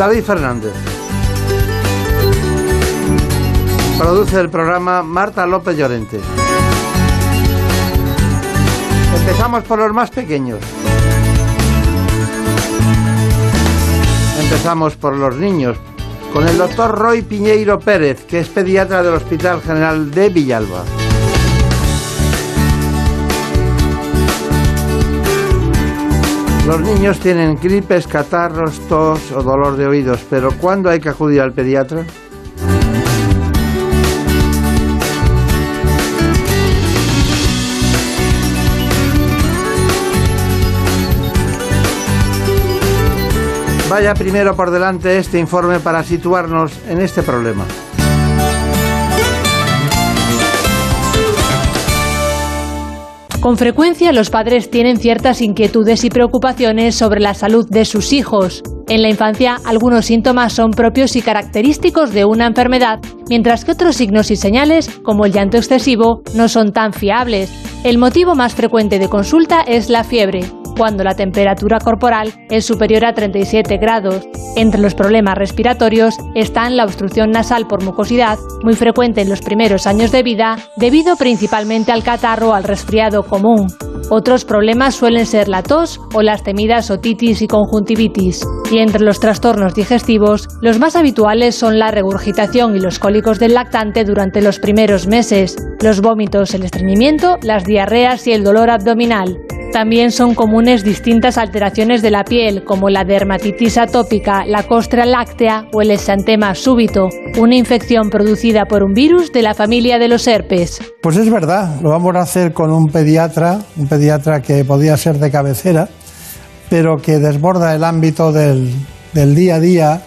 David Fernández. Produce el programa Marta López Llorente. Empezamos por los más pequeños. Empezamos por los niños, con el doctor Roy Piñeiro Pérez, que es pediatra del Hospital General de Villalba. Los niños tienen gripes, catarros, tos o dolor de oídos, pero ¿cuándo hay que acudir al pediatra? Vaya primero por delante este informe para situarnos en este problema. Con frecuencia los padres tienen ciertas inquietudes y preocupaciones sobre la salud de sus hijos. En la infancia algunos síntomas son propios y característicos de una enfermedad, mientras que otros signos y señales, como el llanto excesivo, no son tan fiables. El motivo más frecuente de consulta es la fiebre, cuando la temperatura corporal es superior a 37 grados. Entre los problemas respiratorios están la obstrucción nasal por mucosidad, muy frecuente en los primeros años de vida, debido principalmente al catarro o al resfriado común. Otros problemas suelen ser la tos o las temidas otitis y conjuntivitis. Y entre los trastornos digestivos, los más habituales son la regurgitación y los cólicos del lactante durante los primeros meses, los vómitos, el estreñimiento, las diarreas y el dolor abdominal. También son comunes distintas alteraciones de la piel, como la dermatitis atópica, la costra láctea o el exantema súbito, una infección producida por un virus de la familia de los herpes. Pues es verdad, lo vamos a hacer con un pediatra, un pediatra que podía ser de cabecera, pero que desborda el ámbito del, del día a día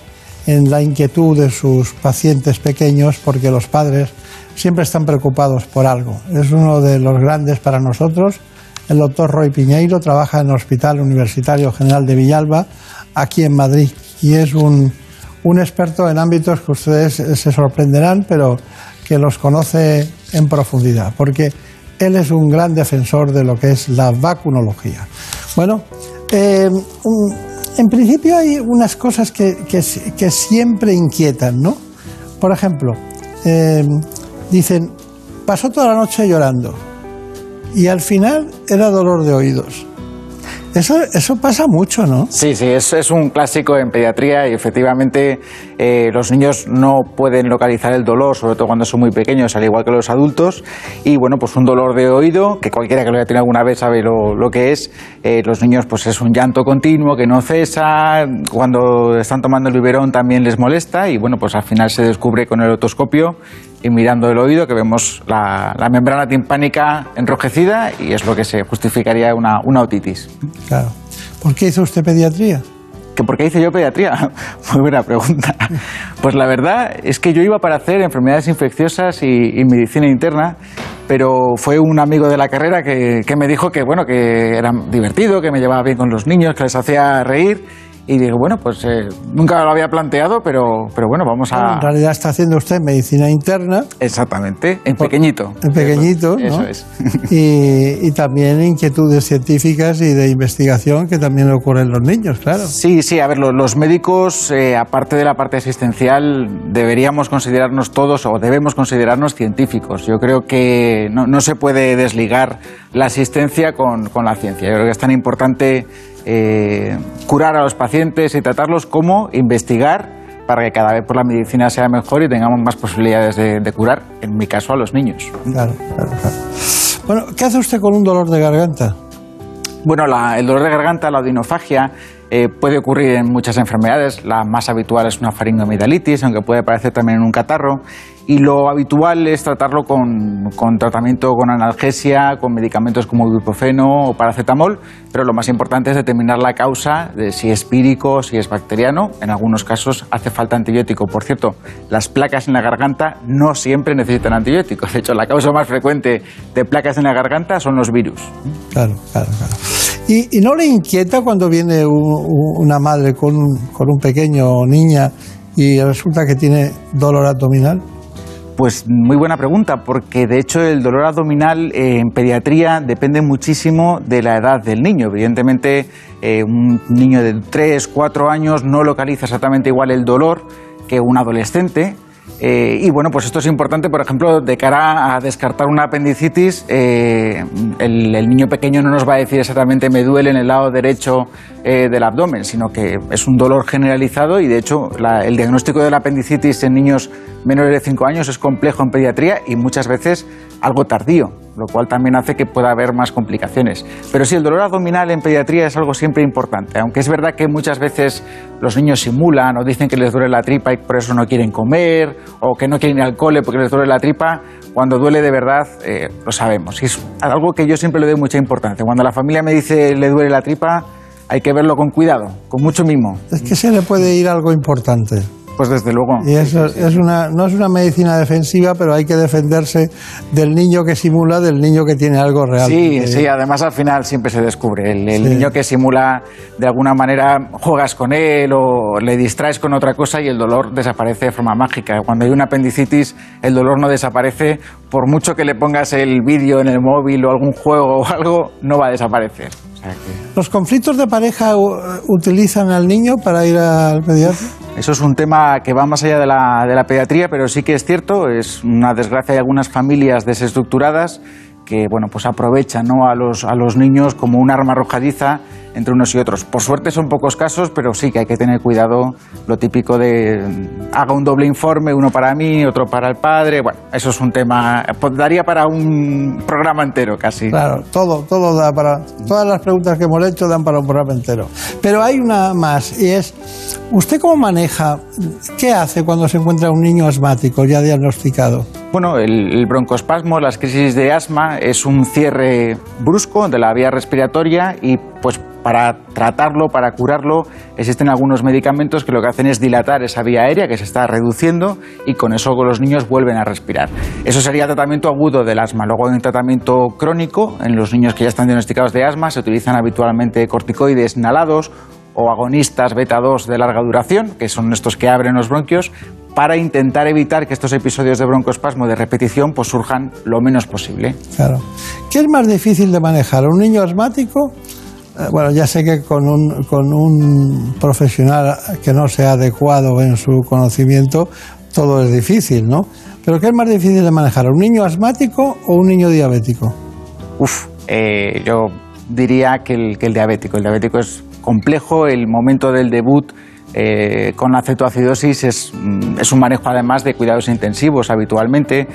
en la inquietud de sus pacientes pequeños, porque los padres siempre están preocupados por algo. Es uno de los grandes para nosotros el doctor Roy Piñeiro trabaja en el Hospital Universitario General de Villalba, aquí en Madrid, y es un, un experto en ámbitos que ustedes se sorprenderán, pero que los conoce en profundidad, porque él es un gran defensor de lo que es la vacunología. Bueno, eh, en principio hay unas cosas que, que, que, siempre inquietan, ¿no? Por ejemplo, eh, dicen, pasó toda la noche llorando y al final era dolor de oídos. Eso, eso pasa mucho, ¿no? Sí, sí, es, es un clásico en pediatría y efectivamente eh, los niños no pueden localizar el dolor, sobre todo cuando son muy pequeños, al igual que los adultos. Y bueno, pues un dolor de oído, que cualquiera que lo haya tenido alguna vez sabe lo, lo que es. Eh, los niños, pues es un llanto continuo que no cesa. Cuando están tomando el biberón también les molesta y bueno, pues al final se descubre con el otoscopio y mirando el oído que vemos la, la, membrana timpánica enrojecida y es lo que se justificaría una, una otitis. Claro. ¿Por qué hizo usted pediatría? ¿Que ¿Por qué hice yo pediatría? Muy buena pregunta. Pues la verdad es que yo iba para hacer enfermedades infecciosas y, y medicina interna, pero fue un amigo de la carrera que, que me dijo que, bueno, que era divertido, que me llevaba bien con los niños, que les hacía reír y digo, bueno, pues eh, nunca lo había planteado, pero, pero bueno, vamos a... En realidad está haciendo usted medicina interna. Exactamente, en pequeñito. En pequeñito, Eso, ¿no? es. Y, y, también inquietudes científicas y de investigación que también ocurren en los niños, claro. Sí, sí, a ver, los, los médicos, eh, aparte de la parte asistencial, deberíamos considerarnos todos o debemos considerarnos científicos. Yo creo que no, no se puede desligar la asistencia con, con la ciencia. Yo creo que es tan importante eh, curar a los pacientes y tratarlos como investigar para que cada vez por la medicina sea mejor y tengamos más posibilidades de, de curar, en mi caso, a los niños. Claro, claro, claro. Bueno, ¿qué hace usted con un dolor de garganta? Bueno, la, el dolor de garganta, la odinofagia, eh, puede ocurrir en muchas enfermedades. La más habitual es una faringoamidalitis, aunque puede aparecer también en un catarro. Y lo habitual es tratarlo con, con, tratamiento con analgesia, con medicamentos como ibuprofeno o paracetamol, pero lo más importante es determinar la causa de si es pírico, si es bacteriano. En algunos casos hace falta antibiótico. Por cierto, las placas en la garganta no siempre necesitan antibióticos. De hecho, la causa más frecuente de placas en la garganta son los virus. Claro, claro, claro. ¿Y, no le inquieta cuando viene una madre con con un pequeño niña y resulta que tiene dolor abdominal? Pues muy buena pregunta, porque de hecho el dolor abdominal eh, en pediatría depende muchísimo de la edad del niño. Evidentemente, eh, un niño de 3, 4 años no localiza exactamente igual el dolor que un adolescente. Eh, y bueno, pues esto es importante, por ejemplo, de cara a descartar una apendicitis, el, niño pequeño no nos va a decir exactamente me duele en el lado derecho del abdomen, sino que es un dolor generalizado y de hecho el diagnóstico de la apendicitis en niños menores de 5 años es complejo en pediatría y muchas veces algo tardío, lo cual también hace que pueda haber más complicaciones. Pero sí, el dolor abdominal en pediatría es algo siempre importante, aunque es verdad que muchas veces los niños simulan o dicen que les duele la tripa y por eso no quieren comer, o que no quieren ir al cole porque les duele la tripa, cuando duele de verdad eh, lo sabemos. Y es algo que yo siempre le doy mucha importancia. Cuando la familia me dice le duele la tripa, hay que verlo con cuidado, con mucho mimo. Es que se le puede ir algo importante. Pues desde luego. Y eso es una, no es una medicina defensiva, pero hay que defenderse del niño que simula, del niño que tiene algo real. Sí, sí, además al final siempre se descubre. El, niño que simula, de alguna manera, juegas con él o le distraes con otra cosa y el dolor desaparece de forma mágica. Cuando hay una apendicitis, el dolor no desaparece. Por mucho que le pongas el vídeo en el móvil o algún juego o algo, no va a desaparecer. ¿Los conflictos de pareja utilizan al niño para ir al pediatra? Eso es un tema que va más allá de la, de la pediatría, pero sí que es cierto, es una desgracia de algunas familias desestructuradas que bueno, pues aprovechan ¿no? a, los, a los niños como un arma arrojadiza entre unos y otros. Por suerte son pocos casos, pero sí que hay que tener cuidado lo típico de haga un doble informe, uno para mí, otro para el padre. Bueno, eso es un tema, pues, daría para un programa entero casi. Claro, todo, todo da para, todas las preguntas que hemos hecho dan para un programa entero. Pero hay una más y es, ¿usted cómo maneja, qué hace cuando se encuentra un niño asmático ya diagnosticado? Bueno, el, broncoespasmo, las crisis de asma, es un cierre brusco de la vía respiratoria y pues para tratarlo, para curarlo, existen algunos medicamentos que lo que hacen es dilatar esa vía aérea que se está reduciendo y con eso los niños vuelven a respirar. Eso sería tratamiento agudo del asma. Luego hay un tratamiento crónico en los niños que ya están diagnosticados de asma, se utilizan habitualmente corticoides inhalados o agonistas beta 2 de larga duración, que son estos que abren los bronquios, para intentar evitar que estos episodios de broncoespasmo de repetición pues, surjan lo menos posible. Claro. ¿Qué es más difícil de manejar? ¿Un niño asmático? Eh, bueno, ya sé que con un, con un profesional que no sea adecuado en su conocimiento, todo es difícil, ¿no? Pero ¿qué es más difícil de manejar? ¿Un niño asmático o un niño diabético? Uf, eh, yo diría que el, que el diabético. El diabético es complejo, el momento del debut eh, con la cetoacidosis es, mm, es, un manejo además de cuidados intensivos habitualmente.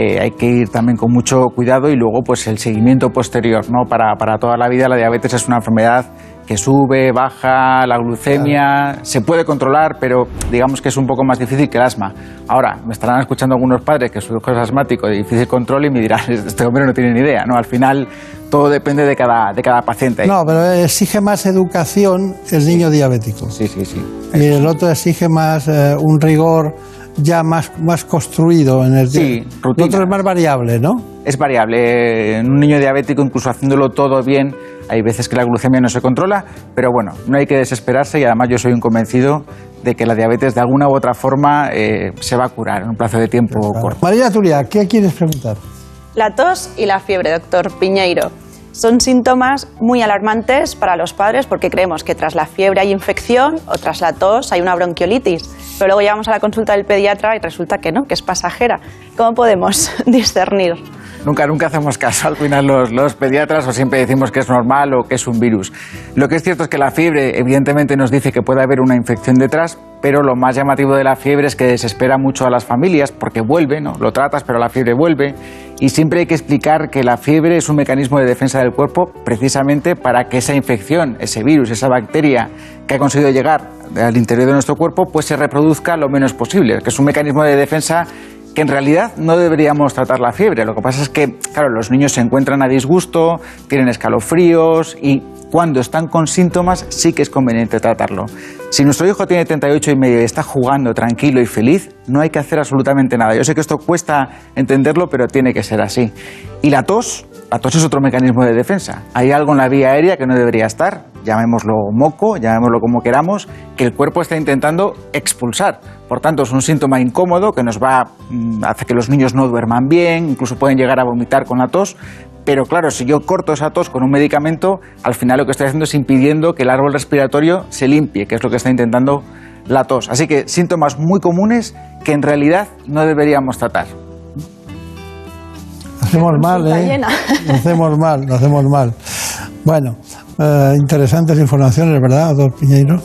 Eh, hay que ir también con mucho cuidado y luego pues el seguimiento posterior. ¿no? Para, para toda la vida la diabetes es una enfermedad que sube, baja, la glucemia, se puede controlar, pero digamos que es un poco más difícil que el asma. Ahora, me estarán escuchando algunos padres que su hijo es asmático de difícil control y me dirán, este hombre no tiene ni idea, ¿no? Al final todo depende de cada, de cada paciente. No, pero exige más educación el niño diabético. Sí, sí, sí. Y el otro exige más eh, un rigor ya más, más construido en el Sí, rutina. Otro es más variable, ¿no? Es variable. En un niño diabético, incluso haciéndolo todo bien, hay veces que la glucemia no se controla, pero bueno, no hay que desesperarse y además yo soy un convencido de que la diabetes de alguna u otra forma eh, se va a curar en un plazo de tiempo corto. María Turia, ¿qué quieres preguntar? La tos y la fiebre, doctor Piñeiro. Son síntomas muy alarmantes para los padres porque creemos que tras la fiebre hay infección o tras la tos hay una bronquiolitis. Pero luego llegamos a la consulta del pediatra y resulta que no, que es pasajera. ¿Cómo podemos discernir? Nunca, nunca hacemos caso al final los, los, pediatras o siempre decimos que es normal o que es un virus. Lo que es cierto es que la fiebre evidentemente nos dice que puede haber una infección detrás, pero lo más llamativo de la fiebre es que desespera mucho a las familias porque vuelve, ¿no? Lo tratas, pero la fiebre vuelve. Y siempre hay que explicar que la fiebre es un mecanismo de defensa del cuerpo precisamente para que esa infección, ese virus, esa bacteria que ha conseguido llegar al interior de nuestro cuerpo, pues se reproduzca lo menos posible, que es un mecanismo de defensa que en realidad no deberíamos tratar la fiebre. Lo que pasa es que, claro, los niños se encuentran a disgusto, tienen escalofríos y cuando están con síntomas sí que es conveniente tratarlo. Si nuestro hijo tiene 38 y medio y está jugando tranquilo y feliz, no hay que hacer absolutamente nada. Yo sé que esto cuesta entenderlo, pero tiene que ser así. Y la tos, la tos es otro mecanismo de defensa. Hay algo en la vía aérea que no debería estar, llamémoslo moco, llamémoslo como queramos, que el cuerpo está intentando expulsar. Por tanto, es un síntoma incómodo que nos va mm, hace que los niños no duerman bien, incluso pueden llegar a vomitar con la tos, pero claro, si yo corto esa tos con un medicamento, al final lo que estoy haciendo es impidiendo que el árbol respiratorio se limpie, que es lo que está intentando la tos. Así que síntomas muy comunes que en realidad no deberíamos tratar. Hacemos mal, ¿eh? Lo hacemos mal, lo hacemos mal. Bueno, eh, interesantes informaciones, ¿verdad, doctor Piñeiro?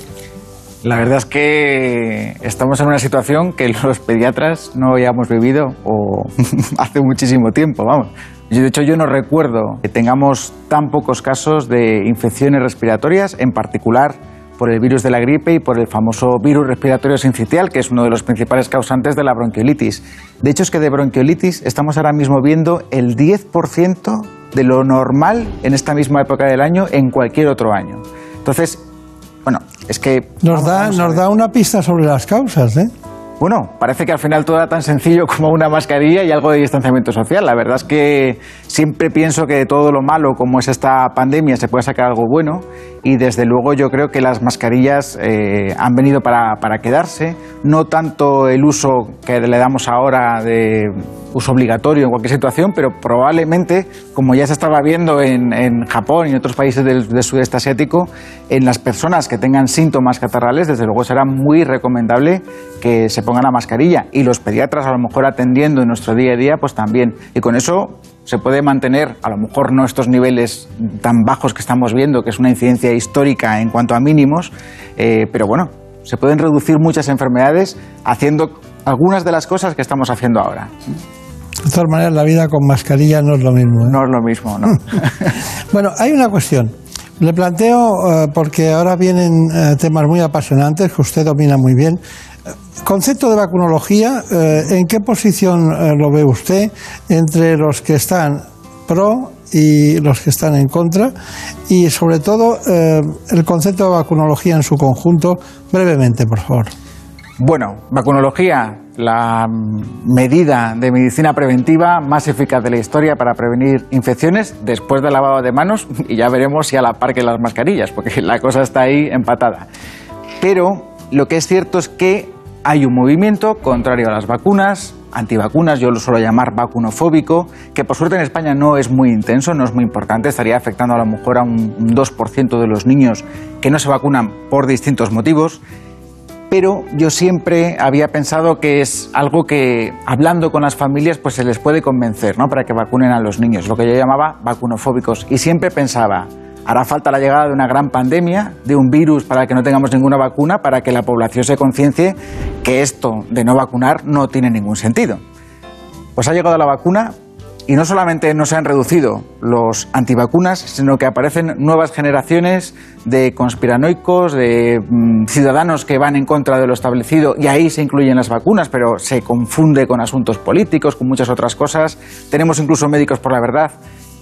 La verdad es que estamos en una situación que los pediatras no habíamos vivido o hace muchísimo tiempo, vamos. De hecho, yo no recuerdo que tengamos tan pocos casos de infecciones respiratorias, en particular por el virus de la gripe y por el famoso virus respiratorio sincitial, que es uno de los principales causantes de la bronquiolitis. De hecho, es que de bronquiolitis estamos ahora mismo viendo el 10% de lo normal en esta misma época del año en cualquier otro año. Entonces, bueno, es que... Nos, da, nos da una pista sobre las causas, ¿eh? Bueno, parece que al final todo era tan sencillo como una mascarilla y algo de distanciamiento social. La verdad es que siempre pienso que de todo lo malo como es esta pandemia se puede sacar algo bueno y desde luego yo creo que las mascarillas eh, han venido para, para quedarse. No tanto el uso que le damos ahora de uso obligatorio en cualquier situación, pero probablemente, como ya se estaba viendo en, en Japón y en otros países del, del, sudeste asiático, en las personas que tengan síntomas catarrales, desde luego será muy recomendable que se pongan la mascarilla. Y los pediatras, a lo mejor atendiendo en nuestro día a día, pues también. Y con eso se puede mantener, a lo mejor no estos niveles tan bajos que estamos viendo, que es una incidencia histórica en cuanto a mínimos, eh, pero bueno, se pueden reducir muchas enfermedades haciendo algunas de las cosas que estamos haciendo ahora. De todas maneras, la vida con mascarilla no es lo mismo. ¿eh? No es lo mismo, ¿no? bueno, hay una cuestión. Le planteo, uh, porque ahora vienen temas muy apasionantes que usted domina muy bien. Concepto de vacunología, uh, ¿en qué posición lo ve usted entre los que están pro y los que están en contra? Y sobre todo, el concepto de vacunología en su conjunto, brevemente, por favor. Bueno, vacunología, la medida de medicina preventiva más eficaz de la historia para prevenir infecciones después del lavado de manos y ya veremos si a la par que las mascarillas, porque la cosa está ahí empatada. Pero lo que es cierto es que hay un movimiento contrario a las vacunas, antivacunas, yo lo suelo llamar vacunofóbico, que por suerte en España no es muy intenso, no es muy importante, estaría afectando a lo mejor a un 2% de los niños que no se vacunan por distintos motivos pero yo siempre había pensado que es algo que hablando con las familias pues se les puede convencer, ¿no? Para que vacunen a los niños, lo que yo llamaba vacunofóbicos y siempre pensaba hará falta la llegada de una gran pandemia, de un virus para que no tengamos ninguna vacuna, para que la población se conciencie que esto de no vacunar no tiene ningún sentido. Pues ha llegado la vacuna, y no solamente no se han reducido los antivacunas, sino que aparecen nuevas generaciones de conspiranoicos, de mmm, ciudadanos que van en contra de lo establecido, y ahí se incluyen las vacunas, pero se confunde con asuntos políticos, con muchas otras cosas. Tenemos incluso médicos por la verdad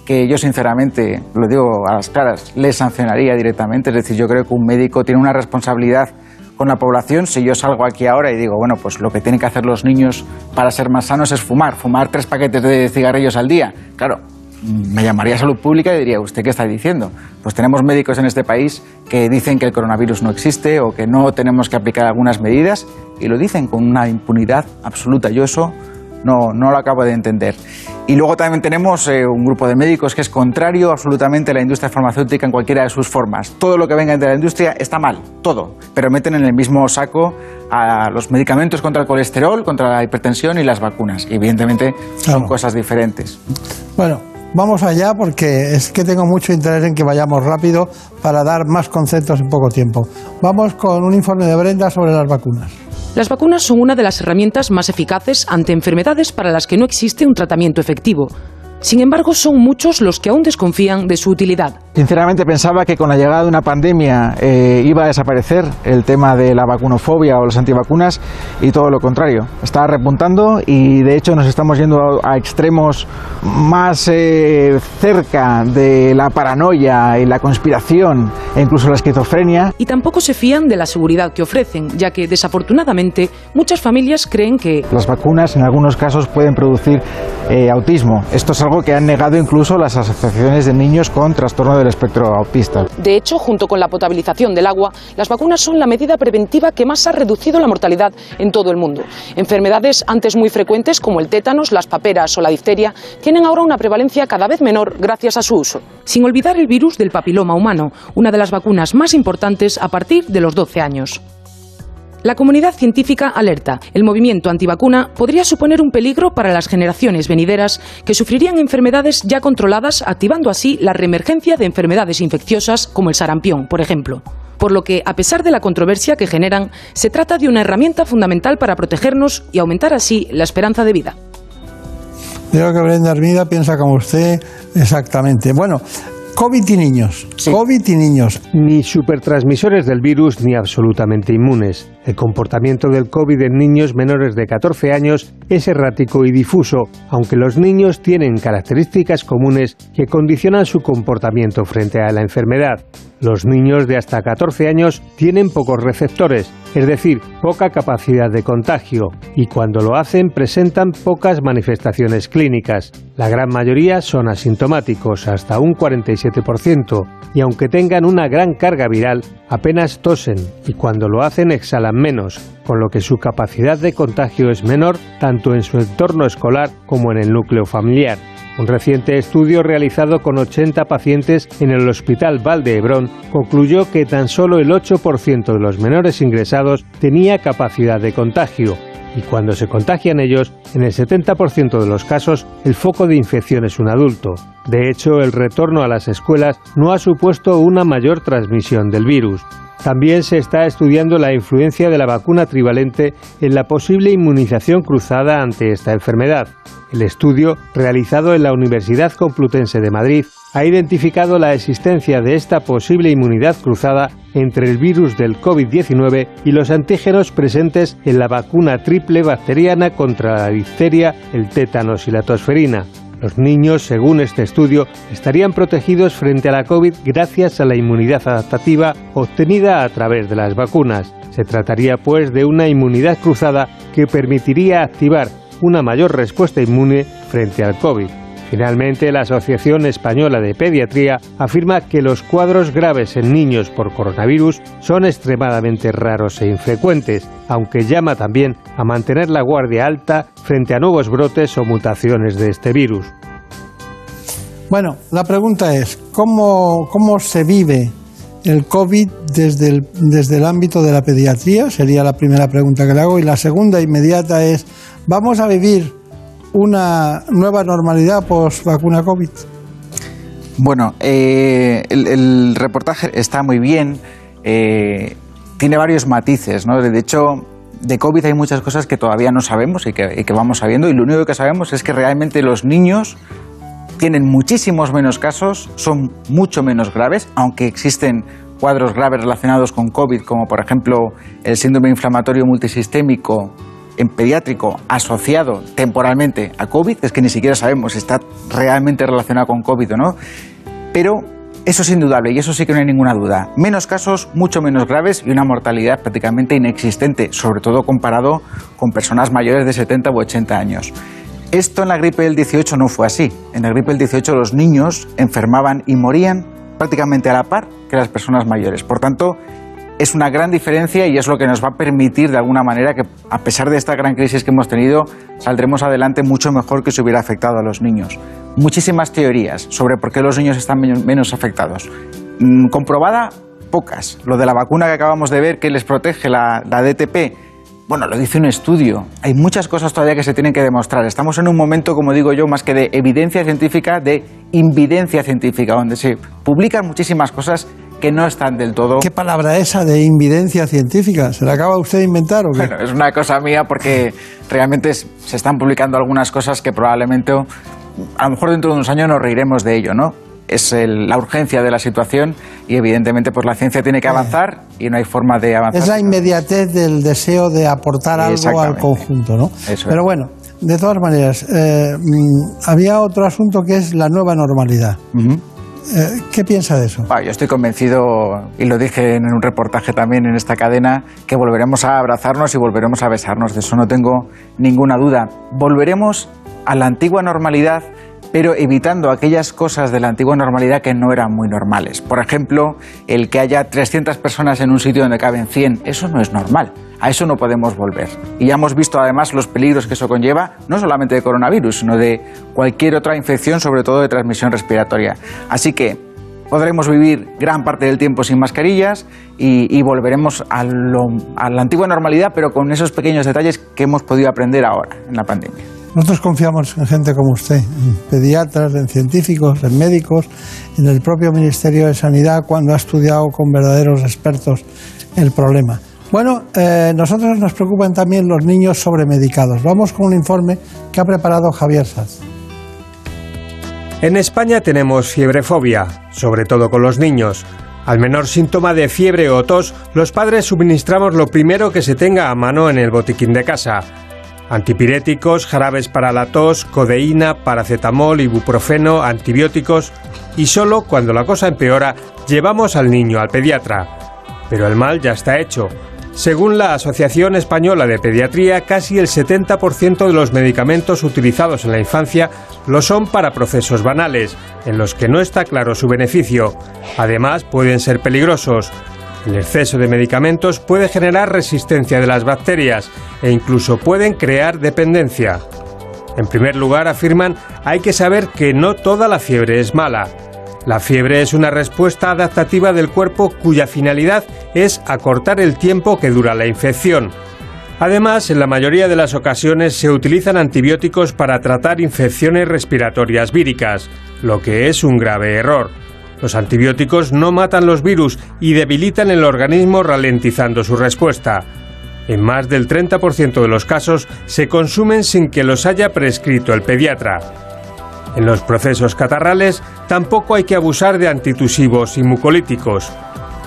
que yo sinceramente, lo digo a las claras, les sancionaría directamente. Es decir, yo creo que un médico tiene una responsabilidad con la población si yo salgo aquí ahora y digo, bueno, pues lo que tienen que hacer los niños para ser más sanos es fumar, fumar tres paquetes de cigarrillos al día. Claro, me llamaría salud pública y diría, ¿usted qué está diciendo? Pues tenemos médicos en este país que dicen que el coronavirus no existe o que no tenemos que aplicar algunas medidas y lo dicen con una impunidad absoluta. Yo eso no, no lo acabo de entender. Y luego también tenemos eh, un grupo de médicos que es contrario absolutamente a la industria farmacéutica en cualquiera de sus formas. Todo lo que venga de la industria está mal, todo, pero meten en el mismo saco a los medicamentos contra el colesterol, contra la hipertensión y las vacunas. Y evidentemente son Claro. cosas diferentes. Bueno, vamos allá porque es que tengo mucho interés en que vayamos rápido para dar más conceptos en poco tiempo. Vamos con un informe de Brenda sobre las vacunas. Las vacunas son una de las herramientas más eficaces ante enfermedades para las que no existe un tratamiento efectivo. Sin embargo, son muchos los que aún desconfían de su utilidad. Sinceramente pensaba que con la llegada de una pandemia eh, iba a desaparecer el tema de la vacunofobia o las antivacunas y todo lo contrario. Está repuntando y de hecho nos estamos yendo a, extremos más eh, cerca de la paranoia y la conspiración e incluso la esquizofrenia. Y tampoco se fían de la seguridad que ofrecen, ya que desafortunadamente muchas familias creen que las vacunas en algunos casos pueden producir eh, autismo. Esto es algo que han negado incluso las asociaciones de niños con trastorno de del espectro autista. De hecho, junto con la potabilización del agua, las vacunas son la medida preventiva que más ha reducido la mortalidad en todo el mundo. Enfermedades antes muy frecuentes como el tétanos, las paperas o la difteria tienen ahora una prevalencia cada vez menor gracias a su uso. Sin olvidar el virus del papiloma humano, una de las vacunas más importantes a partir de los 12 años. La comunidad científica alerta. El movimiento antivacuna podría suponer un peligro para las generaciones venideras que sufrirían enfermedades ya controladas, activando así la reemergencia de enfermedades infecciosas como el sarampión, por ejemplo. Por lo que, a pesar de la controversia que generan, se trata de una herramienta fundamental para protegernos y aumentar así la esperanza de vida. Creo que Brenda piensa como usted exactamente. Bueno, COVID y niños. COVID y niños. Ni supertransmisores del virus ni absolutamente inmunes. El comportamiento del COVID en niños menores de 14 años es errático y difuso, aunque los niños tienen características comunes que condicionan su comportamiento frente a la enfermedad. Los niños de hasta 14 años tienen pocos receptores, es decir, poca capacidad de contagio, y cuando lo hacen presentan pocas manifestaciones clínicas. La gran mayoría son asintomáticos, hasta un 47%, y aunque tengan una gran carga viral, apenas tosen y cuando lo hacen exhalan menos, con lo que su capacidad de contagio es menor tanto en su entorno escolar como en el núcleo familiar. Un reciente estudio realizado con 80 pacientes en el Hospital Val de Hebrón concluyó que tan solo el 8% de los menores ingresados tenía capacidad de contagio, y cuando se contagian ellos, en el 70% de los casos el foco de infección es un adulto. De hecho, el retorno a las escuelas no ha supuesto una mayor transmisión del virus. También se está estudiando la influencia de la vacuna trivalente en la posible inmunización cruzada ante esta enfermedad. El estudio, realizado en la Universidad Complutense de Madrid, ha identificado la existencia de esta posible inmunidad cruzada entre el virus del COVID-19 y los antígenos presentes en la vacuna triple bacteriana contra la difteria, el tétanos y la tosferina. Los niños, según este estudio, estarían protegidos frente a la COVID gracias a la inmunidad adaptativa obtenida a través de las vacunas. Se trataría, pues, de una inmunidad cruzada que permitiría activar una mayor respuesta inmune frente al COVID. Finalmente, la Asociación Española de Pediatría afirma que los cuadros graves en niños por coronavirus son extremadamente raros e infrecuentes, aunque llama también a mantener la guardia alta frente a nuevos brotes o mutaciones de este virus. Bueno, la pregunta es, ¿cómo, cómo se vive el COVID desde desde el ámbito de la pediatría? Sería la primera pregunta que le hago. Y la segunda inmediata es, ¿vamos a vivir una nueva normalidad post vacuna COVID? Bueno, eh, el, reportaje está muy bien, eh, tiene varios matices, ¿no? De hecho, de COVID hay muchas cosas que todavía no sabemos y que, y que vamos sabiendo, y lo único que sabemos es que realmente los niños tienen muchísimos menos casos, son mucho menos graves, aunque existen cuadros graves relacionados con COVID, como por ejemplo el síndrome inflamatorio multisistémico en pediátrico asociado temporalmente a COVID, es que ni siquiera sabemos si está realmente relacionado con COVID o no, pero eso es indudable y eso sí que no hay ninguna duda. Menos casos, mucho menos graves y una mortalidad prácticamente inexistente, sobre todo comparado con personas mayores de 70 u 80 años. Esto en la gripe del 18 no fue así. En la gripe del 18 los niños enfermaban y morían prácticamente a la par que las personas mayores. Por tanto, es una gran diferencia y es lo que nos va a permitir de alguna manera que a pesar de esta gran crisis que hemos tenido, saldremos adelante mucho mejor que si hubiera afectado a los niños. Muchísimas teorías sobre por qué los niños están menos afectados. Mm, comprobada, pocas. Lo de la vacuna que acabamos de ver que les protege la, la DTP, bueno, lo dice un estudio. Hay muchas cosas todavía que se tienen que demostrar. Estamos en un momento, como digo yo, más que de evidencia científica, de invidencia científica, donde se publican muchísimas cosas que no están del todo. ¿Qué palabra esa de invidencia científica? ¿Se la acaba usted de inventar o qué? Bueno, es una cosa mía porque realmente se están publicando algunas cosas que probablemente, a lo mejor dentro de unos años nos reiremos de ello, ¿no? es la urgencia de la situación y evidentemente pues la ciencia tiene que avanzar y no hay forma de avanzar. Es la inmediatez del deseo de aportar algo al conjunto, ¿no? Pero bueno, de todas maneras, eh, mm, había otro asunto que es la nueva normalidad. Eh, ¿Qué piensa de eso? yo estoy convencido, y lo dije en un reportaje también en esta cadena, que volveremos a abrazarnos y volveremos a besarnos. De eso no tengo ninguna duda. Volveremos a la antigua normalidad pero evitando aquellas cosas de la antigua normalidad que no eran muy normales. Por ejemplo, el que haya 300 personas en un sitio donde caben 100, eso no es normal. A eso no podemos volver. Y ya hemos visto además los peligros que eso conlleva, no solamente de coronavirus, sino de cualquier otra infección, sobre todo de transmisión respiratoria. Así que podremos vivir gran parte del tiempo sin mascarillas y, volveremos a, a la antigua normalidad, pero con esos pequeños detalles que hemos podido aprender ahora en la pandemia. Nosotros confiamos en gente como usted, en pediatras, en científicos, en médicos, en el propio Ministerio de Sanidad cuando ha estudiado con verdaderos expertos el problema. Bueno, eh, nosotros nos preocupan también los niños sobremedicados. Vamos con un informe que ha preparado Javier Saz. En España tenemos fiebrefobia, sobre todo con los niños. Al menor síntoma de fiebre o tos, los padres suministramos lo primero que se tenga a mano en el botiquín de casa antipiréticos, jarabes para la tos, codeína, paracetamol, ibuprofeno, antibióticos y solo cuando la cosa empeora llevamos al niño al pediatra. Pero el mal ya está hecho. Según la Asociación Española de Pediatría, casi el 70% de los medicamentos utilizados en la infancia lo son para procesos banales, en los que no está claro su beneficio. Además, pueden ser peligrosos. El exceso de medicamentos puede generar resistencia de las bacterias e incluso pueden crear dependencia. En primer lugar, afirman, hay que saber que no toda la fiebre es mala. La fiebre es una respuesta adaptativa del cuerpo cuya finalidad es acortar el tiempo que dura la infección. Además, en la mayoría de las ocasiones se utilizan antibióticos para tratar infecciones respiratorias víricas, lo que es un grave error. Los antibióticos no matan los virus y debilitan el organismo ralentizando su respuesta. En más del 30% de los casos se consumen sin que los haya prescrito el pediatra. En los procesos catarrales tampoco hay que abusar de antitusivos y mucolíticos.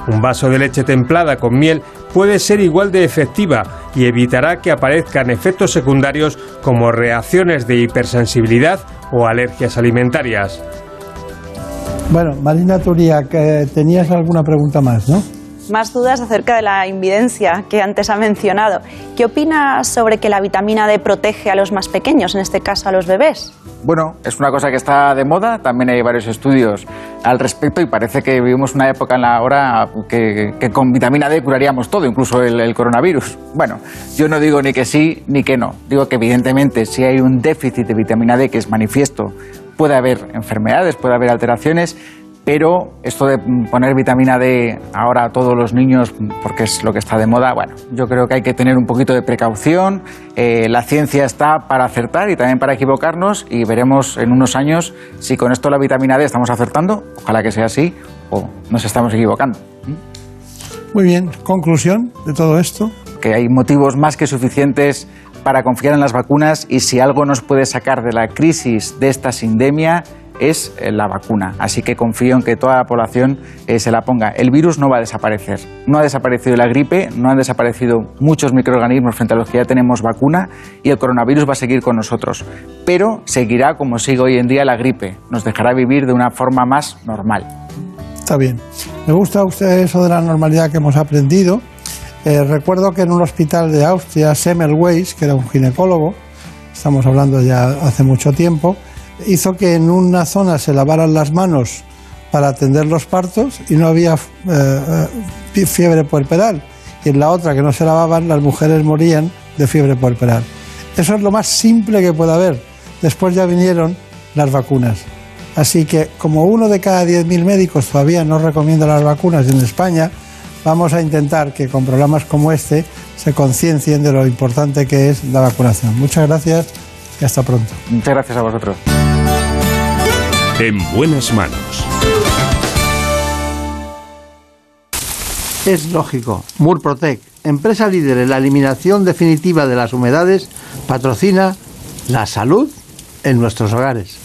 Un vaso de leche templada con miel puede ser igual de efectiva y evitará que aparezcan efectos secundarios como reacciones de hipersensibilidad o alergias alimentarias. Bueno, Marina Turía, que tenías alguna pregunta más, ¿no? Más dudas acerca de la invidencia que antes ha mencionado. ¿Qué opina sobre que la vitamina D protege a los más pequeños, en este caso a los bebés? Bueno, es una cosa que está de moda, también hay varios estudios al respecto y parece que vivimos una época en la hora que, con vitamina D curaríamos todo, incluso el, el, coronavirus. Bueno, yo no digo ni que sí ni que no, digo que evidentemente si hay un déficit de vitamina D que es manifiesto puede haber enfermedades, puede haber alteraciones, pero esto de poner vitamina D ahora a todos los niños, porque es lo que está de moda, bueno, yo creo que hay que tener un poquito de precaución. Eh, la ciencia está para acertar y también para equivocarnos y veremos en unos años si con esto la vitamina D estamos acertando, ojalá que sea así, o nos estamos equivocando. Muy bien, conclusión de todo esto. Que hay motivos más que suficientes para confiar en las vacunas y si algo nos puede sacar de la crisis de esta sindemia es eh, la vacuna. Así que confío en que toda la población eh, se la ponga. El virus no va a desaparecer. No ha desaparecido la gripe, no han desaparecido muchos microorganismos frente a los que ya tenemos vacuna y el coronavirus va a seguir con nosotros. Pero seguirá como sigue hoy en día la gripe. Nos dejará vivir de una forma más normal. Está bien. Me gusta usted eso de la normalidad que hemos aprendido eh, recuerdo que en un hospital de Austria, Semmelweis, que era un ginecólogo, estamos hablando ya hace mucho tiempo, hizo que en una zona se lavaran las manos para atender los partos y no había eh, eh, fiebre puerperal. Y en la otra, que no se lavaban, las mujeres morían de fiebre puerperal. Eso es lo más simple que puede haber. Después ya vinieron las vacunas. Así que, como uno de cada 10.000 médicos todavía no recomienda las vacunas en España, vamos a intentar que con programas como este se conciencien de lo importante que es la vacunación. Muchas gracias y hasta pronto. Muchas gracias a vosotros. En buenas manos. Es lógico. Murprotec, empresa líder en la eliminación definitiva de las humedades, patrocina la salud en nuestros hogares.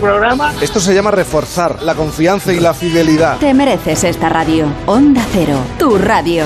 programa. Esto se llama reforzar la confianza y la fidelidad. Te mereces esta radio. Onda Cero, tu radio.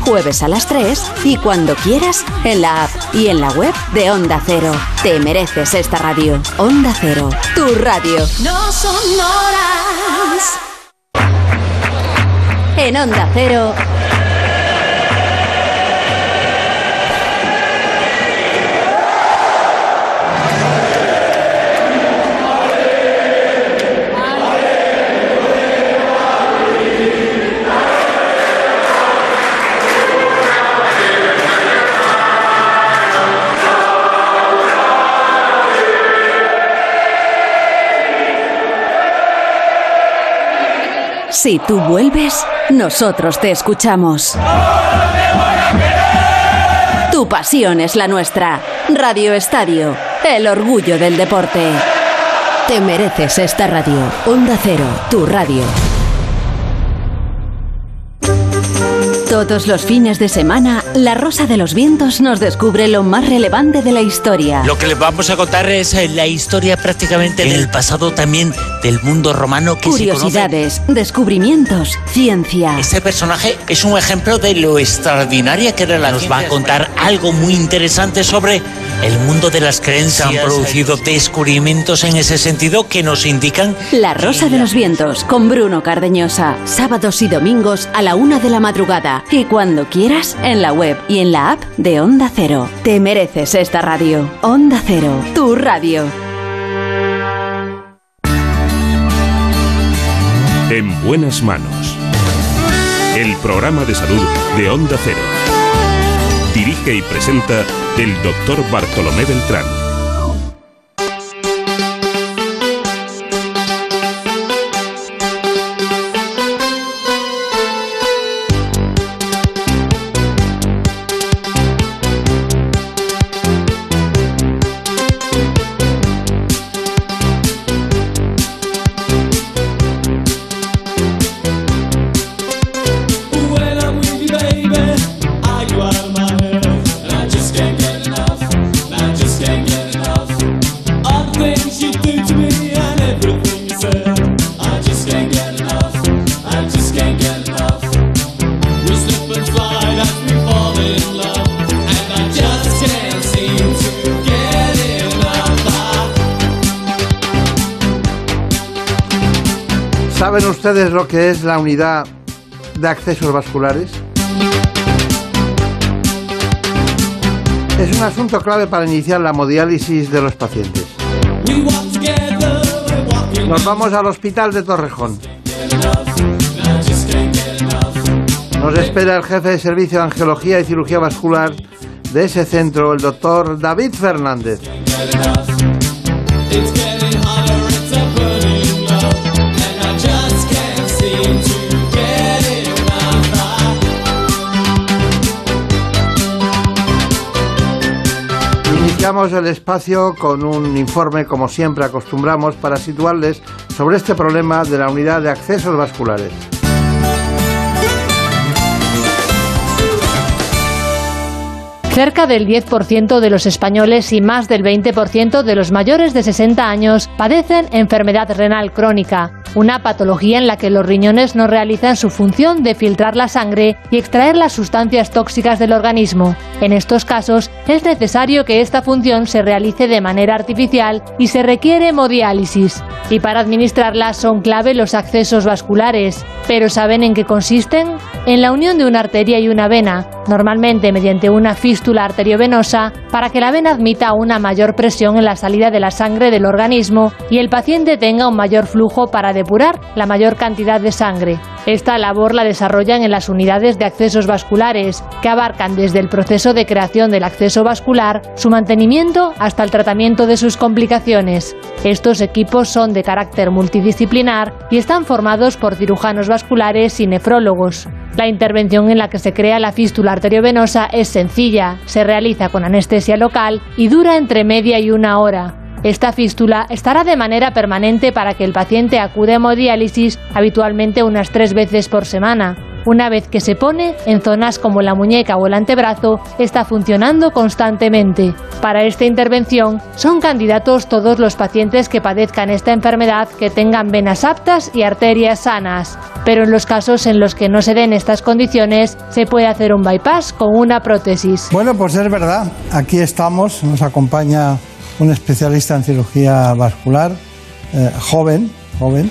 Jueves a las 3 y cuando quieras en la app y en la web de Onda Cero. Te mereces esta radio. Onda Cero, tu radio. No sonoras. En Onda Cero. Si tú vuelves, nosotros te escuchamos. Tu pasión es la nuestra. Radio Estadio, el orgullo del deporte. Te mereces esta radio. Onda Cero, tu radio. Todos los fines de semana, La Rosa de los Vientos nos descubre lo más relevante de la historia. Lo que les vamos a contar es eh, la historia prácticamente del pasado también del mundo romano que se conoce. Curiosidades, descubrimientos, ciencia. Este personaje es un ejemplo de lo extraordinaria que era la Nos va a contar algo muy interesante sobre el mundo de las creencias. Se han producido descubrimientos en ese sentido que nos indican La Rosa de los Vientos con Bruno Cardeñosa. Sábados y domingos a la una de la madrugada. Y cuando quieras, en la web y en la app de Onda Cero. Te mereces esta radio. Onda Cero, tu radio. En buenas manos. El programa de salud de Onda Cero. Dirige y presenta el doctor Bartolomé Beltrán. Ustedes lo que es la unidad de accesos vasculares? Es un asunto clave para iniciar la hemodiálisis de los pacientes. Nos vamos al hospital de Torrejón. Nos espera el jefe de servicio de angiología y cirugía vascular de ese centro, el doctor David Fernández. Iniciamos el espacio con un informe, como siempre acostumbramos, para situarles sobre este problema de la unidad de accesos vasculares. Cerca del 10% de los españoles y más del 20% de los mayores de 60 años padecen enfermedad renal crónica, una patología en la que los riñones no realizan su función de filtrar la sangre y extraer las sustancias tóxicas del organismo. En estos casos es necesario que esta función se realice de manera artificial y se requiere hemodiálisis. Y para administrarla son clave los accesos vasculares. ¿Pero saben en qué consisten? En la unión de una arteria y una vena, normalmente mediante una fístula arteriovenosa, para que la vena admita una mayor presión en la salida de la sangre del organismo y el paciente tenga un mayor flujo para depurar la mayor cantidad de sangre. Esta labor la desarrollan en las unidades de accesos vasculares, que abarcan desde el proceso de creación del acceso vascular, su mantenimiento hasta el tratamiento de sus complicaciones. Estos equipos son de carácter multidisciplinar y están formados por cirujanos vasculares y nefrólogos. La intervención en la que se crea la fístula arteriovenosa es sencilla, se realiza con anestesia local y dura entre media y una hora. Esta fístula estará de manera permanente para que el paciente acude a hemodiálisis habitualmente unas tres veces por semana. Una vez que se pone, en zonas como la muñeca o el antebrazo, está funcionando constantemente. Para esta intervención son candidatos todos los pacientes que padezcan esta enfermedad que tengan venas aptas y arterias sanas. Pero en los casos en los que no se den estas condiciones, se puede hacer un bypass con una prótesis. Bueno, pues es verdad. Aquí estamos, nos acompaña un especialista en cirugía vascular, eh, joven, joven,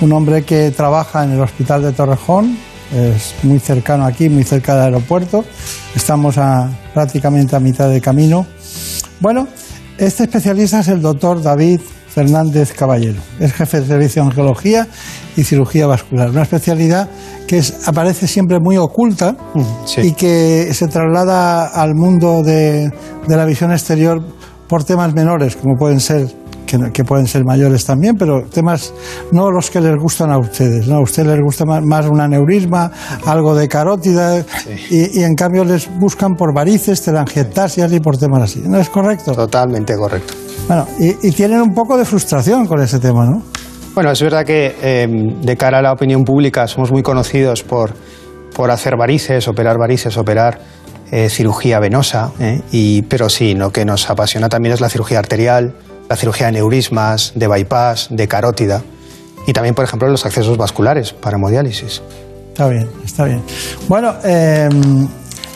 un hombre que trabaja en el Hospital de Torrejón, es muy cercano aquí, muy cerca del aeropuerto. Estamos a, prácticamente a mitad de camino. Bueno, este especialista es el doctor David Fernández Caballero. Es jefe de servicio de angiología y cirugía vascular. Una especialidad que es- aparece siempre muy oculta y que se traslada al mundo de, de la visión exterior por temas menores, como pueden ser que, pueden ser mayores también, pero temas no los que les gustan a ustedes. ¿no? A ustedes les gusta más, más un aneurisma, algo de carótida, y, y en cambio les buscan por varices, telangiectasias y por temas así. ¿No es correcto? Totalmente correcto. Bueno, y, y tienen un poco de frustración con ese tema, ¿no? Bueno, es verdad que eh, de cara a la opinión pública somos muy conocidos por, por hacer varices, operar varices, operar eh, cirugía venosa, ¿eh? y, pero sí, lo que nos apasiona también es la cirugía arterial, la cirugía de neurismas, de bypass, de carótida y también, por ejemplo, los accesos vasculares para hemodiálisis. Está bien, está bien. Bueno, eh,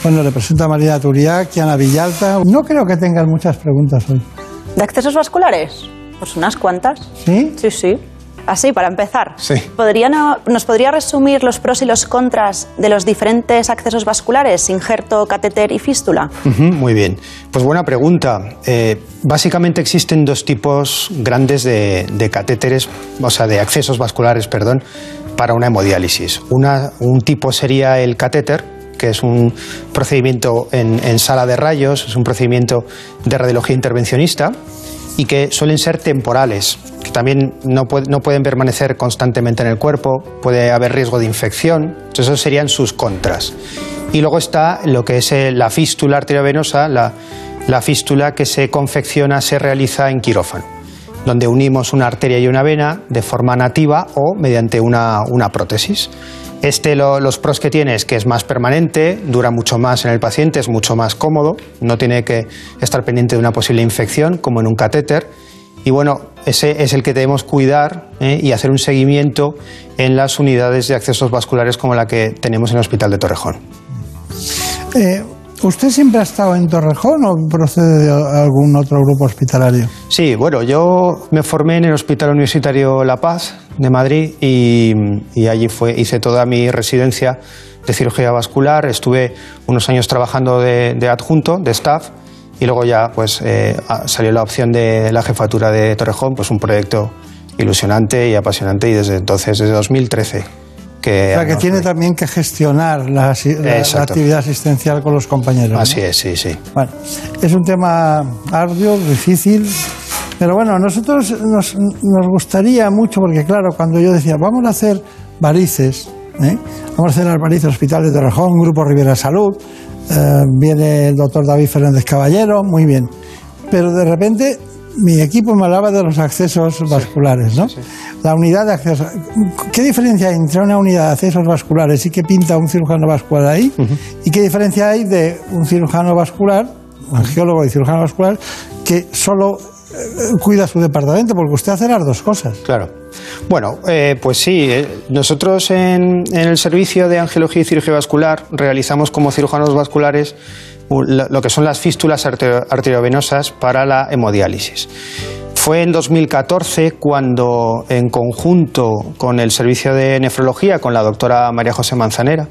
bueno, le presento a María Turiac y a Ana Villalta. No creo que tengan muchas preguntas hoy. ¿De accesos vasculares? Pues unas cuantas. ¿Sí? Sí, sí. Así, para empezar. Sí. ¿Podría no- ¿Nos podría resumir los pros y los contras de los diferentes accesos vasculares, injerto, catéter y fístula? Ujú, muy bien. Pues buena pregunta. Eh, básicamente existen dos tipos grandes de, de catéteres, o sea, de accesos vasculares, perdón, para una hemodiálisis. Una- un tipo sería el catéter, que es un procedimiento en, en sala de rayos, es un procedimiento de radiología intervencionista y que suelen ser temporales, que también no, puede- no pueden permanecer constantemente en el cuerpo, puede haber riesgo de infección, entonces esos serían sus contras. Y luego está lo que es eh, la fístula arteriovenosa, la, la fístula que se confecciona, se realiza en quirófano, donde unimos una arteria y una vena de forma nativa o mediante una, una prótesis. Este lo- los pros que tiene es que es más permanente, dura mucho más en el paciente, es mucho más cómodo, no tiene que estar pendiente de una posible infección como en un catéter. Y bueno, ese es el que debemos cuidar ¿eh? y hacer un seguimiento en las unidades de accesos vasculares como la que tenemos en el Hospital de Torrejón. Eh, ¿Usted siempre ha estado en Torrejón o procede de algún otro grupo hospitalario? Sí, bueno, yo me formé en el Hospital Universitario La Paz de Madrid y, y allí fue, hice toda mi residencia de cirugía vascular. Estuve unos años trabajando de, de adjunto, de staff, y luego ya pues eh, salió la opción de la jefatura de Torrejón, pues un proyecto ilusionante y apasionante y desde entonces, desde 2013, que... O sea, que tiene también que gestionar la, actividad asistencial con los compañeros. ¿no? Así es, sí, sí. Bueno, es un tema arduo, difícil, pero bueno, a nosotros nos, nos gustaría mucho, porque claro, cuando yo decía, vamos a hacer varices, ¿eh? vamos a hacer las varices Hospital de Torrejón, Grupo Rivera Salud, eh, viene el doctor David Fernández Caballero, muy bien, pero de repente mi equipo me hablaba de los accesos vasculares, ¿no? La unidad de accesos. ¿Qué diferencia hay entre una unidad de accesos vasculares y qué pinta un cirujano vascular ahí? ¿Y qué diferencia hay de un cirujano vascular, un angiólogo y cirujano vascular, que solo eh, cuida su departamento? Porque usted hace las dos cosas. Claro. Bueno, eh, pues sí, eh, nosotros en, en el servicio de angiología y cirugía vascular realizamos como cirujanos vasculares lo que son las fístulas arterio- arteriovenosas para la hemodiálisis. Fue en 2014 cuando, en conjunto con el servicio de nefrología, con la doctora María José Manzanera,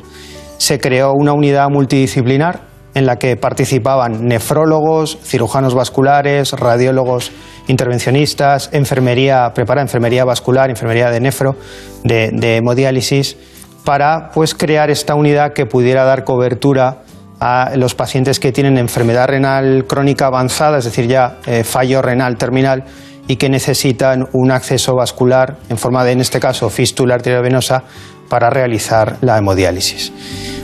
se creó una unidad multidisciplinar en la que participaban nefrólogos, cirujanos vasculares, radiólogos intervencionistas, enfermería, prepara enfermería vascular, enfermería de nefro, de, de hemodiálisis, para pues crear esta unidad que pudiera dar cobertura a los pacientes que tienen enfermedad renal crónica avanzada, es decir, ya eh, fallo renal terminal y que necesitan un acceso vascular en forma de, en este caso, fístula arteriovenosa para realizar la hemodiálisis.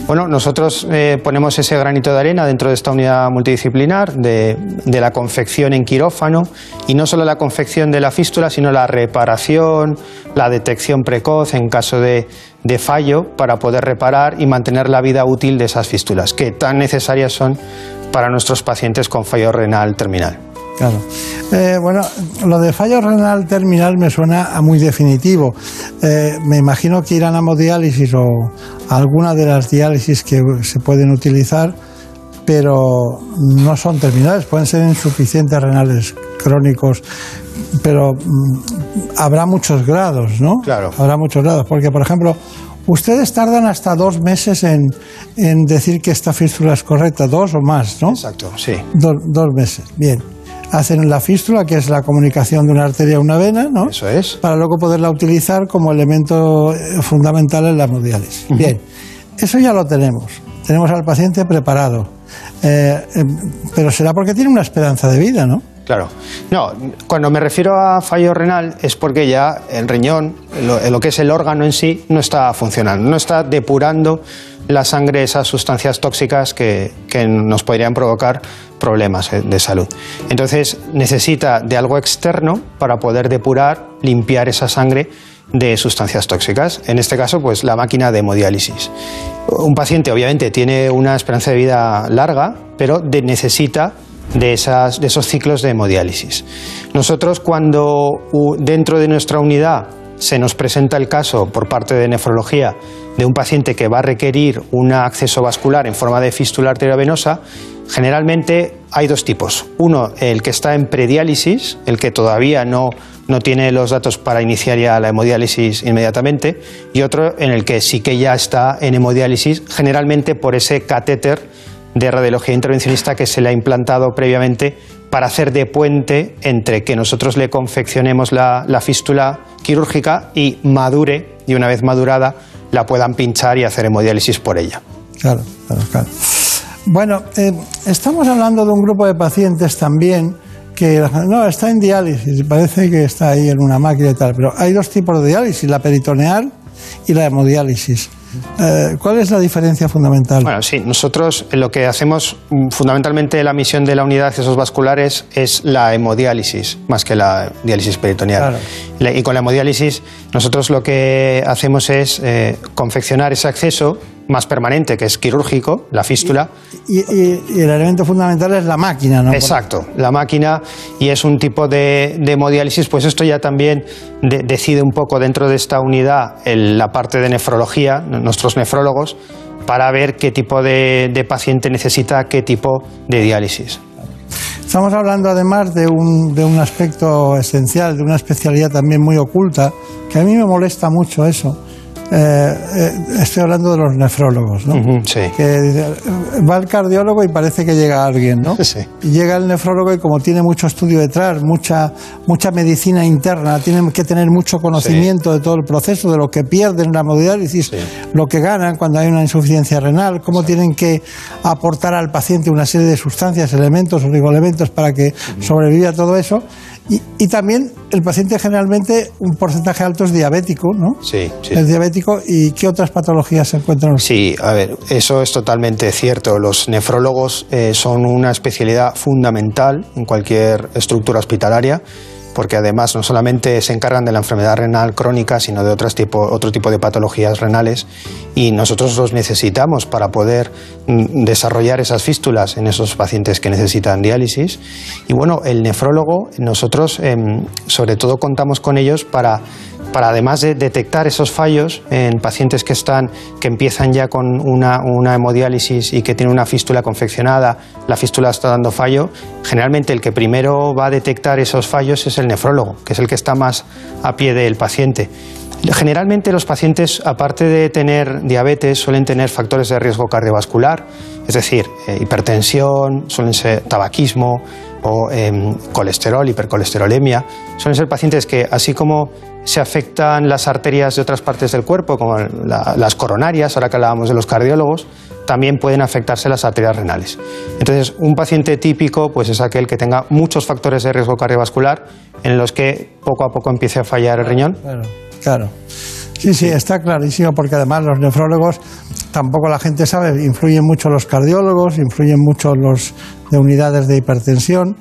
Bueno, nosotros eh, ponemos ese granito de arena dentro de esta unidad multidisciplinar de, la confección en quirófano y no solo la confección de la fístula, sino la reparación, la detección precoz en caso de, de fallo para poder reparar y mantener la vida útil de esas fístulas, que tan necesarias son para nuestros pacientes con fallo renal terminal. Claro. Eh, bueno, lo de fallo renal terminal me suena a muy definitivo. Eh, me imagino que irán a hemodiálisis o a alguna de las diálisis que se pueden utilizar, pero no son terminales, pueden ser insuficientes renales crónicos, pero mm, habrá muchos grados, ¿no? Claro. Habrá muchos grados, porque por ejemplo, ustedes tardan hasta dos meses en, en decir que esta fístula es correcta, dos o más, ¿no? Exacto, sí. Dos meses, bien. Hacen la fístula, que es la comunicación de una arteria a una vena, ¿no? Eso es. Para luego poderla utilizar como elemento eh, fundamental en la hemodiálisis. Bien, eso ya lo tenemos. Tenemos al paciente preparado. Eh, eh, pero será porque tiene una esperanza de vida, ¿no? Claro. No, cuando me refiero a fallo renal es porque ya el riñón, lo, que es el órgano en sí, no está funcionando, no está depurando la sangre esas sustancias tóxicas que, nos podrían provocar problemas eh, de salud. Entonces necesita de algo externo para poder depurar, limpiar esa sangre de sustancias tóxicas. En este caso, pues la máquina de hemodiálisis. Un paciente obviamente tiene una esperanza de vida larga, pero necesita de, esos ciclos de hemodiálisis. Nosotros cuando dentro de nuestra unidad se nos presenta el caso por parte de nefrología de un paciente que va a requerir un acceso vascular en forma de fístula arteriovenosa, generalmente hay dos tipos. Uno, el que está en prediálisis, el que todavía no, no tiene los datos para iniciar ya la hemodiálisis inmediatamente, y otro en el que sí que ya está en hemodiálisis, generalmente por ese catéter de radiología intervencionista que se le ha implantado previamente para hacer de puente entre que nosotros le confeccionemos la, la fístula quirúrgica y madure, y una vez madurada, la puedan pinchar y hacer hemodiálisis por ella. Claro, claro, claro. Bueno, eh, estamos hablando de un grupo de pacientes también que no está en diálisis, parece que está ahí en una máquina y tal, pero hay dos tipos de diálisis, la peritoneal y la hemodiálisis. Eh, ¿Cuál es la diferencia fundamental? Bueno, sí, nosotros lo que hacemos mm, fundamentalmente la misión de la unidad de accesos vasculares es la hemodiálisis, más que la diálisis peritoneal. Claro. Y con la hemodiálisis nosotros lo que hacemos es eh, confeccionar ese acceso más permanente, que es quirúrgico, la fístula, Y, y- y el elemento fundamental es la máquina, ¿no? Exacto, la máquina y es un tipo de, de hemodiálisis, pues esto ya también de- decide un poco dentro de esta unidad el- la parte de nefrología, nuestros nefrólogos, para ver qué tipo de, de paciente necesita qué tipo de diálisis. Estamos hablando además de un, de un aspecto esencial, de una especialidad también muy oculta, que a mí me molesta mucho eso, eh, eh, estoy hablando de los nefrólogos, ¿no? sí. Que va el cardiólogo y parece que llega alguien, ¿no? Sí. Y llega el nefrólogo y como tiene mucho estudio detrás, mucha, mucha medicina interna, tiene que tener mucho conocimiento de todo el proceso, de lo que pierden en la hemodiálisis, lo que ganan cuando hay una insuficiencia renal, cómo tienen que aportar al paciente una serie de sustancias, elementos, oligoelementos para que sobreviva todo eso. Y, y también el paciente generalmente un porcentaje alto es diabético, ¿no? Sí, sí. Es diabético y qué otras patologías se encuentran. Sí, a ver, eso es totalmente cierto. Los nefrólogos eh, son una especialidad fundamental en cualquier estructura hospitalaria porque además no solamente se encargan de la enfermedad renal crónica, sino de otros tipo, otro tipo de patologías renales y nosotros los necesitamos para poder mm, desarrollar esas fístulas en esos pacientes que necesitan diálisis. Y bueno, el nefrólogo, nosotros em, sobre todo contamos con ellos para para además de detectar esos fallos en pacientes que están que empiezan ya con una, una hemodiálisis y que tienen una fístula confeccionada, la fístula está dando fallo, generalmente el que primero va a detectar esos fallos es el nefrólogo, que es el que está más a pie del paciente. Generalmente los pacientes, aparte de tener diabetes, suelen tener factores de riesgo cardiovascular, es decir, eh, hipertensión, suelen ser tabaquismo o em, colesterol, hipercolesterolemia. Suelen ser pacientes que, así como se afectan las arterias de otras partes del cuerpo, como la- las coronarias, ahora que hablábamos de los cardiólogos, también pueden afectarse las arterias renales. Entonces, un paciente típico pues, es aquel que tenga muchos factores de riesgo cardiovascular en los que poco a poco empiece a fallar el riñón. Claro, claro. Sí, sí, está clarísimo, porque además los nefrólogos, tampoco la gente sabe, influyen mucho los cardiólogos, influyen mucho los de unidades de hipertensión,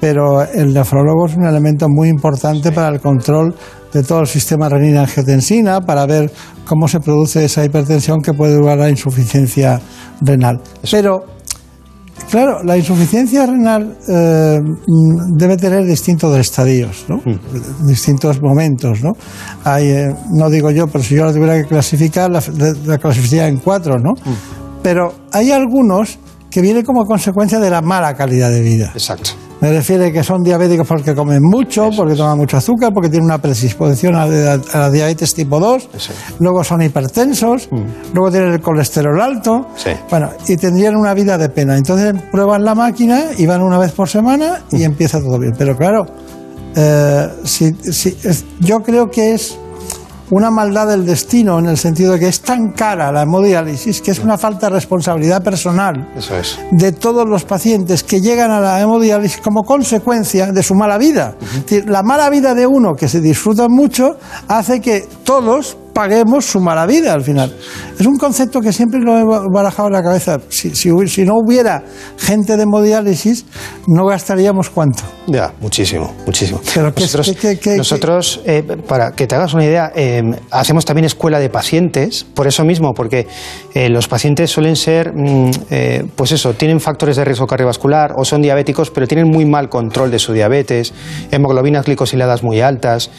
pero el nefrólogo es un elemento muy importante para el control de todo el sistema renina-angiotensina, para ver cómo se produce esa hipertensión que puede llevar a la insuficiencia renal. Pero Claro, la insuficiencia renal eh, debe tener distintos estadios, ¿no? distintos momentos. ¿no? Hay, eh, no digo yo, pero si yo la tuviera que clasificar, la, la clasificaría en cuatro, ¿no? Pero hay algunos que vienen como consecuencia de la mala calidad de vida. Exacto. Me refiere que son diabéticos porque comen mucho, porque toman mucho azúcar, porque tienen una predisposición a, la- a la diabetes tipo 2, luego son hipertensos, luego tienen el colesterol alto, Sí. bueno, y tendrían una vida de pena. Entonces prueban la máquina y van una vez por semana y empieza todo bien. Pero claro, eh, si- si- es- yo creo que es una maldad del destino en el sentido de que es tan cara la hemodiálisis que es una falta de responsabilidad personal Eso es. de todos los pacientes que llegan a la hemodiálisis como consecuencia de su mala vida. Es decir, La mala vida de uno que se disfruta mucho hace que todos paguemos su mala vida al final. Es un concepto que siempre lo he barajado en la cabeza. Si, si no hubiera gente de hemodiálisis, no gastaríamos cuánto. Ya, muchísimo, muchísimo. Pero ¿qué- nosotros, qué- nosotros, eh, para que te hagas una idea, eh, hacemos también escuela de pacientes, por eso mismo, porque eh, los pacientes suelen ser, mm, pues eso, tienen factores de riesgo cardiovascular o son diabéticos, pero tienen muy mal control de su diabetes, hemoglobinas glicosiladas muy altas,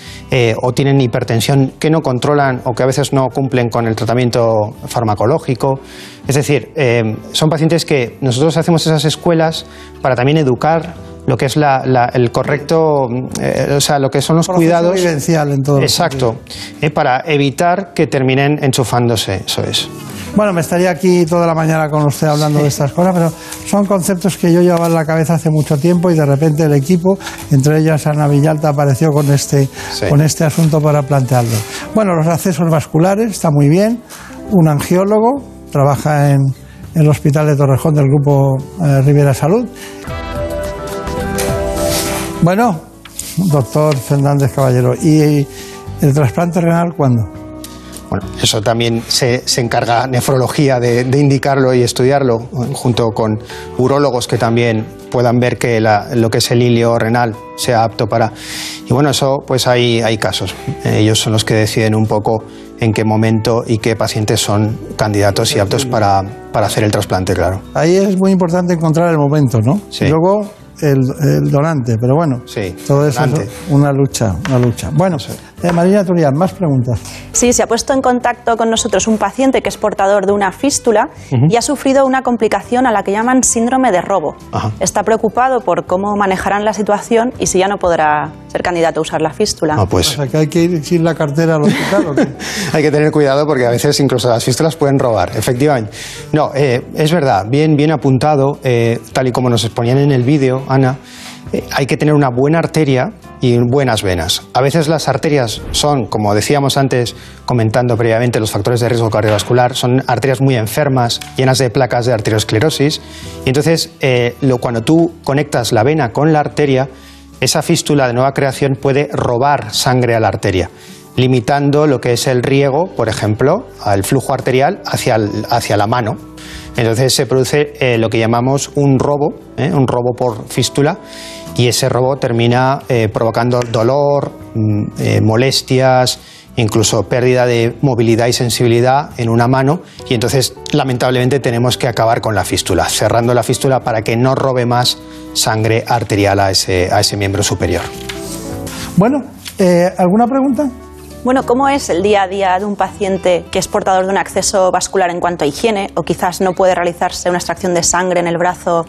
o tienen hipertensión que no controlan o que a veces no cumplen con el tratamiento farmacológico. Es decir, eh, son pacientes que nosotros hacemos esas escuelas para también educar lo que es la- la- el correcto, eh, o sea, lo que son los cuidados. vivencial en todo Exacto, eh, para evitar que terminen enchufándose, eso es. Bueno, me estaría aquí toda la mañana con usted hablando de estas cosas, pero son conceptos que yo llevaba en la cabeza hace mucho tiempo y de repente el equipo, entre ellas Ana Villalta, apareció con este, con este asunto para plantearlo. Bueno, los accesos vasculares, está muy bien. Un angiólogo, trabaja en, en el Hospital de Torrejón del Grupo eh, Rivera Salud. Bueno, doctor Fernández Caballero, ¿y el trasplante renal cuándo? Bueno, eso también se, se encarga nefrología de, de indicarlo y estudiarlo, junto con urólogos que también puedan ver que la- lo que es el hilio renal sea apto para. Y bueno, eso pues hay, hay casos. Ellos son los que deciden un poco en qué momento y qué pacientes son candidatos y aptos para, para hacer el trasplante, claro. Ahí es muy importante encontrar el momento, ¿no? Sí. Y luego el, el donante, pero bueno, todo eso donante. es una lucha, una lucha. Bueno, eh, Marina Turián, más preguntas. Sí, se ha puesto en contacto con nosotros un paciente que es portador de una fístula y ha sufrido una complicación a la que llaman síndrome de robo. Ajá. Está preocupado por cómo manejarán la situación y si ya no podrá ser candidato a usar la fístula. No, pues O sea, que hay que ir sin la cartera al hospital. ¿o qué? hay que tener cuidado porque a veces incluso las fístulas pueden robar, efectivamente. No, eh, es verdad, bien, bien apuntado, eh, tal y como nos exponían en el vídeo, Ana, hay que tener una buena arteria y buenas venas. A veces las arterias son, como decíamos antes, comentando previamente los factores de riesgo cardiovascular, son arterias muy enfermas, llenas de placas de arteriosclerosis, y entonces eh, cuando tú conectas la vena con la arteria, esa fístula de nueva creación puede robar sangre a la arteria, limitando lo que es el riego, por ejemplo, al flujo arterial hacia, hacia la mano. Entonces se produce eh, lo que llamamos un robo, ¿eh? un robo por fístula, y ese robo termina eh, provocando dolor, mm, eh, molestias, incluso pérdida de movilidad y sensibilidad en una mano, y entonces lamentablemente tenemos que acabar con la fístula, cerrando la fístula para que no robe más sangre arterial a ese, a ese miembro superior. Bueno, eh, ¿alguna pregunta? Bueno, ¿cómo es el día a día de un paciente que es portador de un acceso vascular en cuanto a higiene o quizás no puede realizarse una extracción de sangre en el brazo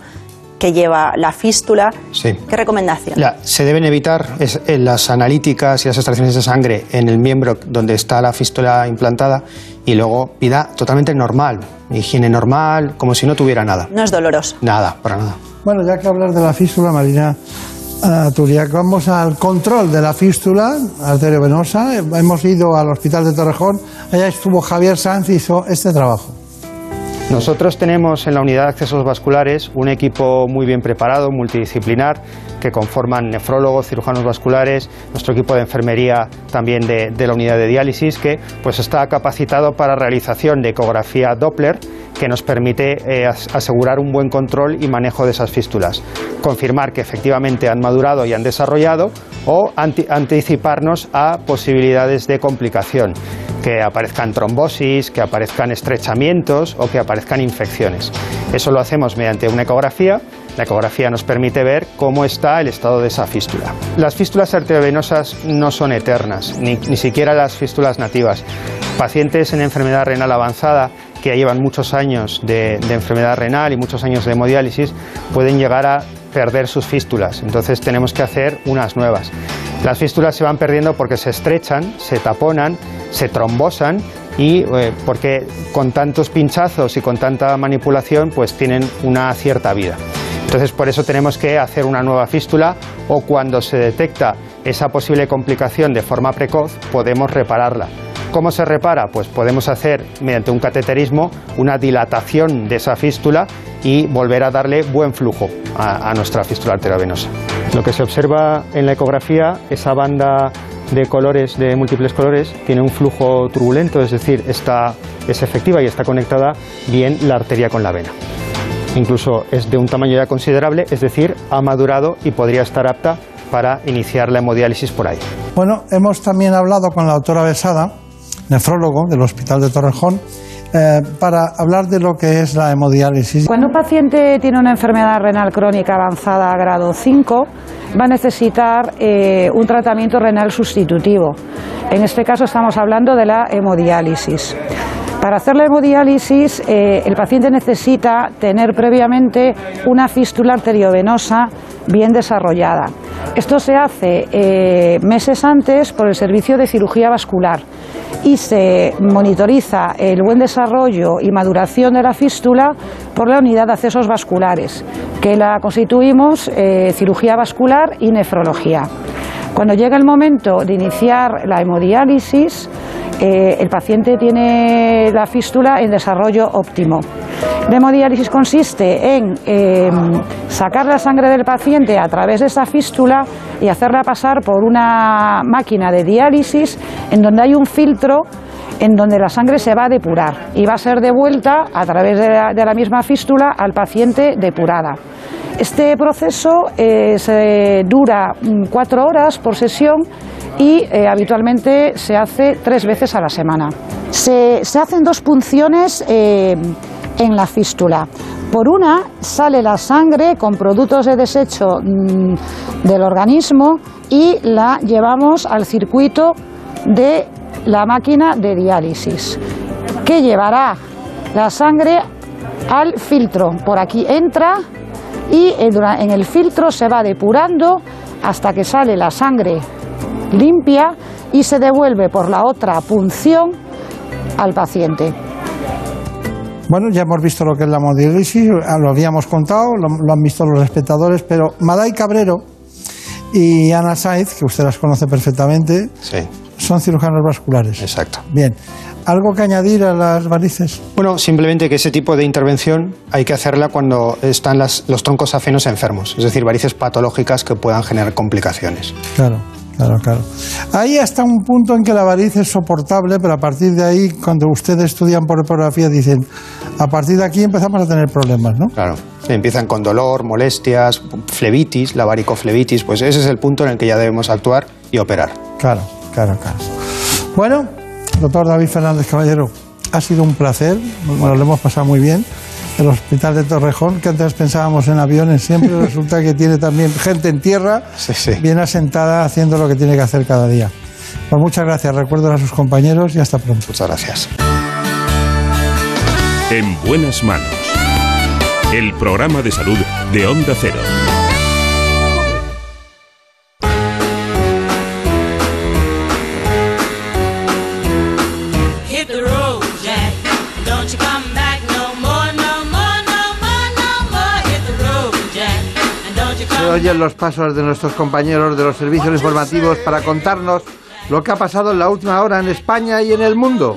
que lleva la fístula? Sí. ¿Qué recomendación? La- se deben evitar es- eh, las analíticas y las extracciones de sangre en el miembro donde está la fístula implantada y luego vida totalmente normal, higiene normal, como si no tuviera nada. No es doloroso. Nada, para nada. Bueno, ya que hablar de la fístula, Marina ah, Turiac, vamos al control de la fístula arteriovenosa. Hemos ido al Hospital de Torrejón, allá estuvo Javier Sanz y hizo este trabajo. Nosotros tenemos en la unidad de accesos vasculares un equipo muy bien preparado, multidisciplinar, que conforman nefrólogos, cirujanos vasculares, nuestro equipo de enfermería también de, la unidad de diálisis, que pues está capacitado para realización de ecografía Doppler, que nos permite eh, as- asegurar un buen control y manejo de esas fístulas, confirmar que efectivamente han madurado y han desarrollado o anti- anticiparnos a posibilidades de complicación que aparezcan trombosis, que aparezcan estrechamientos o que aparezcan infecciones. Eso lo hacemos mediante una ecografía. La ecografía nos permite ver cómo está el estado de esa fístula. Las fístulas arteriovenosas no son eternas, ni, ni siquiera las fístulas nativas. Pacientes en enfermedad renal avanzada que llevan muchos años de, de enfermedad renal y muchos años de hemodiálisis pueden llegar a perder sus fístulas. Entonces tenemos que hacer unas nuevas. Las fístulas se van perdiendo porque se estrechan, se taponan, se trombosan y eh, porque con tantos pinchazos y con tanta manipulación pues tienen una cierta vida. Entonces por eso tenemos que hacer una nueva fístula o cuando se detecta esa posible complicación de forma precoz podemos repararla. ¿Cómo se repara? Pues podemos hacer mediante un cateterismo una dilatación de esa fístula y volver a darle buen flujo a, a nuestra fístula arteriovenosa. Lo que se observa en la ecografía, esa banda de colores, de múltiples colores, tiene un flujo turbulento, es decir, está, es efectiva y está conectada bien la arteria con la vena. Incluso es de un tamaño ya considerable, es decir, ha madurado y podría estar apta para iniciar la hemodiálisis por ahí. Bueno, hemos también hablado con la doctora Besada, nefrólogo del Hospital de Torrejón, eh, para hablar de lo que es la hemodiálisis. Cuando un paciente tiene una enfermedad renal crónica avanzada a grado 5, va a necesitar eh, un tratamiento renal sustitutivo. En este caso estamos hablando de la hemodiálisis. Para hacer la hemodiálisis, eh, el paciente necesita tener previamente una fístula arteriovenosa bien desarrollada. Esto se hace eh, meses antes por el servicio de cirugía vascular y se monitoriza el buen desarrollo y maduración de la fístula por la unidad de accesos vasculares, que la constituimos eh, cirugía vascular y nefrología. Cuando llega el momento de iniciar la hemodiálisis, eh, el paciente tiene la fístula en desarrollo óptimo. La hemodiálisis consiste en eh, sacar la sangre del paciente a través de esa fístula y hacerla pasar por una máquina de diálisis en donde hay un filtro en donde la sangre se va a depurar y va a ser devuelta a través de la, misma fístula al paciente depurada. Este proceso eh, se dura mm, cuatro horas por sesión y eh, habitualmente se hace tres veces a la semana. Se, se hacen dos punciones eh, en la fístula. Por una sale la sangre con productos de desecho mm, del organismo y la llevamos al circuito de la máquina de diálisis, que llevará la sangre al filtro. Por aquí entra y en el filtro se va depurando hasta que sale la sangre limpia y se devuelve por la otra punción al paciente. Bueno, ya hemos visto lo que es la hemodiálisis, ah, lo habíamos contado, lo, lo han visto los espectadores, pero Maday Cabrero y Ana Saiz, que usted las conoce perfectamente, son cirujanos vasculares. Exacto. Bien, ¿algo que añadir a las varices? Bueno, simplemente que ese tipo de intervención hay que hacerla cuando están las- los troncos afenos enfermos, es decir, varices patológicas que puedan generar complicaciones. Claro, claro, claro. Ahí hasta un punto en que la varice es soportable, pero a partir de ahí, cuando ustedes estudian por epografía, dicen, a partir de aquí empezamos a tener problemas, ¿no? Claro. Empiezan con dolor, molestias, flebitis, la varicoflebitis, pues ese es el punto en el que ya debemos actuar y operar. Claro, claro, claro. Bueno, doctor David Fernández Caballero, ha sido un placer, bueno, lo hemos pasado muy bien. El hospital de Torrejón, que antes pensábamos en aviones, siempre resulta que tiene también gente en tierra, bien asentada, haciendo lo que tiene que hacer cada día. Pues muchas gracias, recuerdo a sus compañeros y hasta pronto. Muchas gracias. En buenas manos. El programa de salud de Onda Cero. Oyen los pasos de nuestros compañeros de los servicios informativos para contarnos lo que ha pasado en la última hora en España y en el mundo.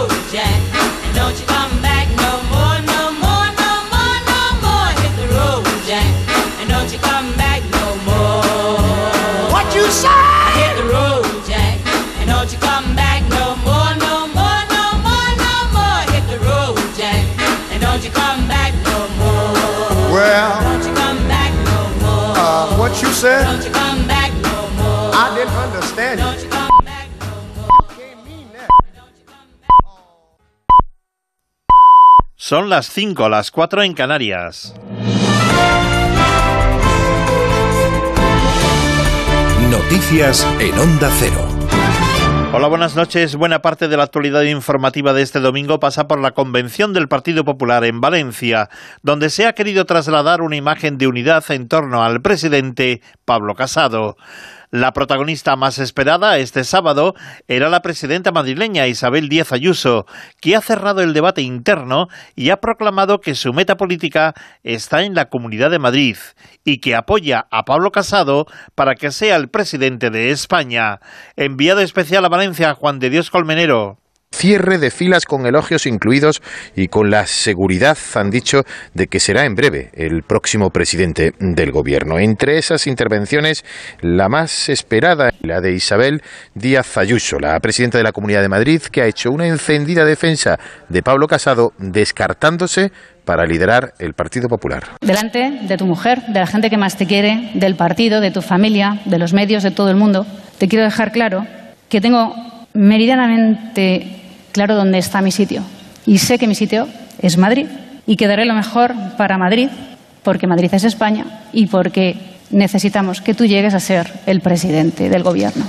said? Don't you come back no more. I didn't understand you. Don't you come back no Son las 5, las 4 en Canarias. Noticias en Onda Cero. Hola, buenas noches. Buena parte de la actualidad informativa de este domingo pasa por la convención del Partido Popular en Valencia, donde se ha querido trasladar una imagen de unidad en torno al presidente Pablo Casado. La protagonista más esperada este sábado era la presidenta madrileña Isabel Díaz Ayuso, que ha cerrado el debate interno y ha proclamado que su meta política está en la Comunidad de Madrid y que apoya a Pablo Casado para que sea el presidente de España. Enviado especial a Valencia, Juan de Dios Colmenero. Cierre de filas con elogios incluidos y con la seguridad, han dicho, de que será en breve el próximo presidente del gobierno. Entre esas intervenciones, la más esperada, la de Isabel Díaz Ayuso, la presidenta de la Comunidad de Madrid, que ha hecho una encendida defensa de Pablo Casado, descartándose para liderar el Partido Popular. delante de tu mujer, de la gente que más te quiere, del partido, de tu familia, de los medios, de todo el mundo, te quiero dejar claro que tengo meridianamente claro dónde está mi sitio. Y sé que mi sitio es Madrid y que daré lo mejor para Madrid, porque Madrid es España y porque necesitamos que tú llegues a ser el presidente del gobierno.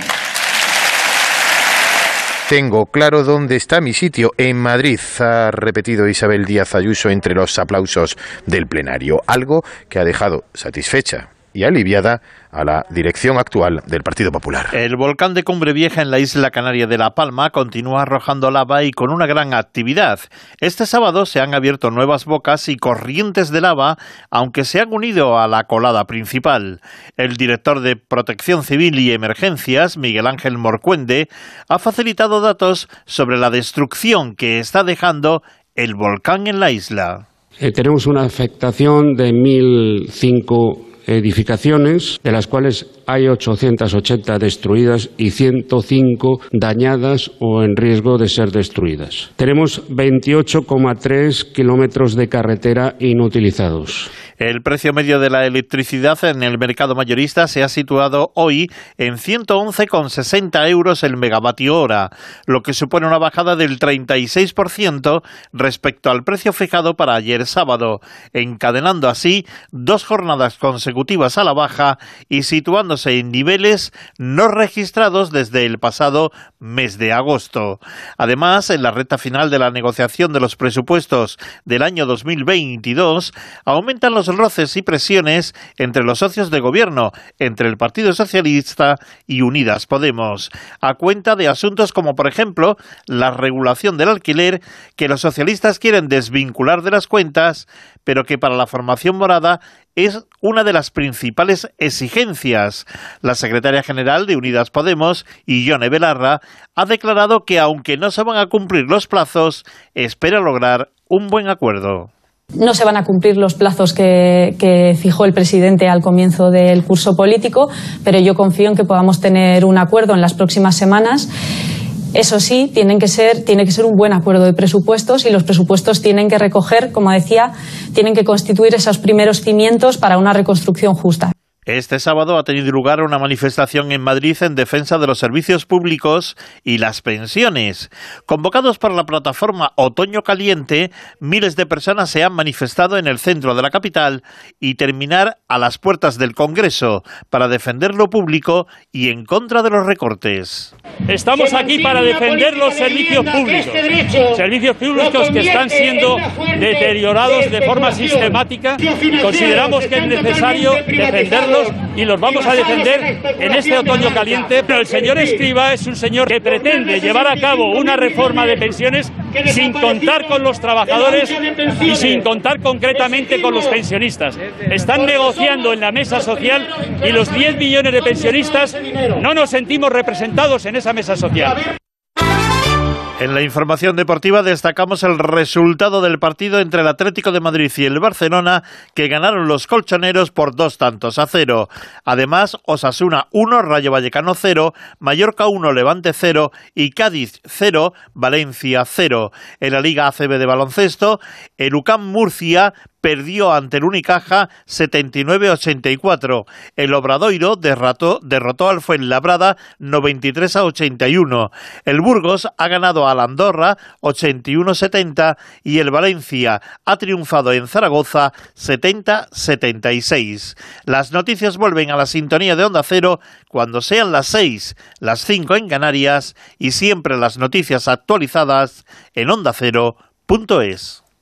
Tengo claro dónde está mi sitio, en Madrid, ha repetido Isabel Díaz Ayuso entre los aplausos del plenario, algo que ha dejado satisfecha y aliviada a la dirección actual del Partido Popular. El volcán de Cumbre Vieja en la isla canaria de La Palma continúa arrojando lava y con una gran actividad. Este sábado se han abierto nuevas bocas y corrientes de lava, aunque se han unido a la colada principal. El director de Protección Civil y Emergencias, Miguel Ángel Morcuende, ha facilitado datos sobre la destrucción que está dejando el volcán en la isla. Eh, tenemos una afectación de 1.005 edificaciones, de las cuales hay 880 destruidas y 105 dañadas o en riesgo de ser destruidas. Tenemos 28,3 kilómetros de carretera inutilizados. El precio medio de la electricidad en el mercado mayorista se ha situado hoy en 111,60 euros el megavatio hora, lo que supone una bajada del 36% respecto al precio fijado para ayer sábado, encadenando así dos jornadas consecutivas a la baja y situándose en niveles no registrados desde el pasado mes de agosto. Además, en la recta final de la negociación de los presupuestos del año 2022, aumentan los roces y presiones entre los socios de gobierno, entre el Partido Socialista y Unidas Podemos, a cuenta de asuntos como, por ejemplo, la regulación del alquiler, que los socialistas quieren desvincular de las cuentas, pero que para la formación morada es una de las principales exigencias. La secretaria general de Unidas Podemos, Ione Belarra, ha declarado que aunque no se van a cumplir los plazos, espera lograr un buen acuerdo. No se van a cumplir los plazos que, fijó el presidente al comienzo del curso político, pero yo confío en que podamos tener un acuerdo en las próximas semanas. Eso sí, que ser, tiene que ser un buen acuerdo de presupuestos y los presupuestos tienen que recoger, como decía, tienen que constituir esos primeros cimientos para una reconstrucción justa. Este sábado ha tenido lugar una manifestación en Madrid en defensa de los servicios públicos y las pensiones. Convocados por la plataforma Otoño Caliente, miles de personas se han manifestado en el centro de la capital y terminar a las puertas del Congreso para defender lo público y en contra de los recortes. Estamos aquí para defender los servicios públicos. Servicios públicos que están siendo deteriorados de forma sistemática. Consideramos que es necesario defenderlos y los vamos a defender en este otoño caliente. Pero el señor Escriba es un señor que pretende llevar a cabo una reforma de pensiones sin contar con los trabajadores y sin contar concretamente con los pensionistas. Están negociando en la mesa social y los 10 millones de pensionistas no nos sentimos representados en esa mesa social. En la información deportiva destacamos el resultado del partido entre el Atlético de Madrid y el Barcelona, que ganaron los colchoneros por dos tantos a cero. Además, Osasuna 1, Rayo Vallecano 0, Mallorca 1, Levante 0 y Cádiz 0, Valencia 0. En la Liga ACB de baloncesto, el Murcia perdió ante el Unicaja 79-84. El Obradoiro derrotó, derrotó al Fuenlabrada 93 a 81. El Burgos ha ganado al Andorra 81-70 y el Valencia ha triunfado en Zaragoza 70-76. Las noticias vuelven a la sintonía de Onda Cero cuando sean las 6, las 5 en Canarias y siempre las noticias actualizadas en ondacero.es.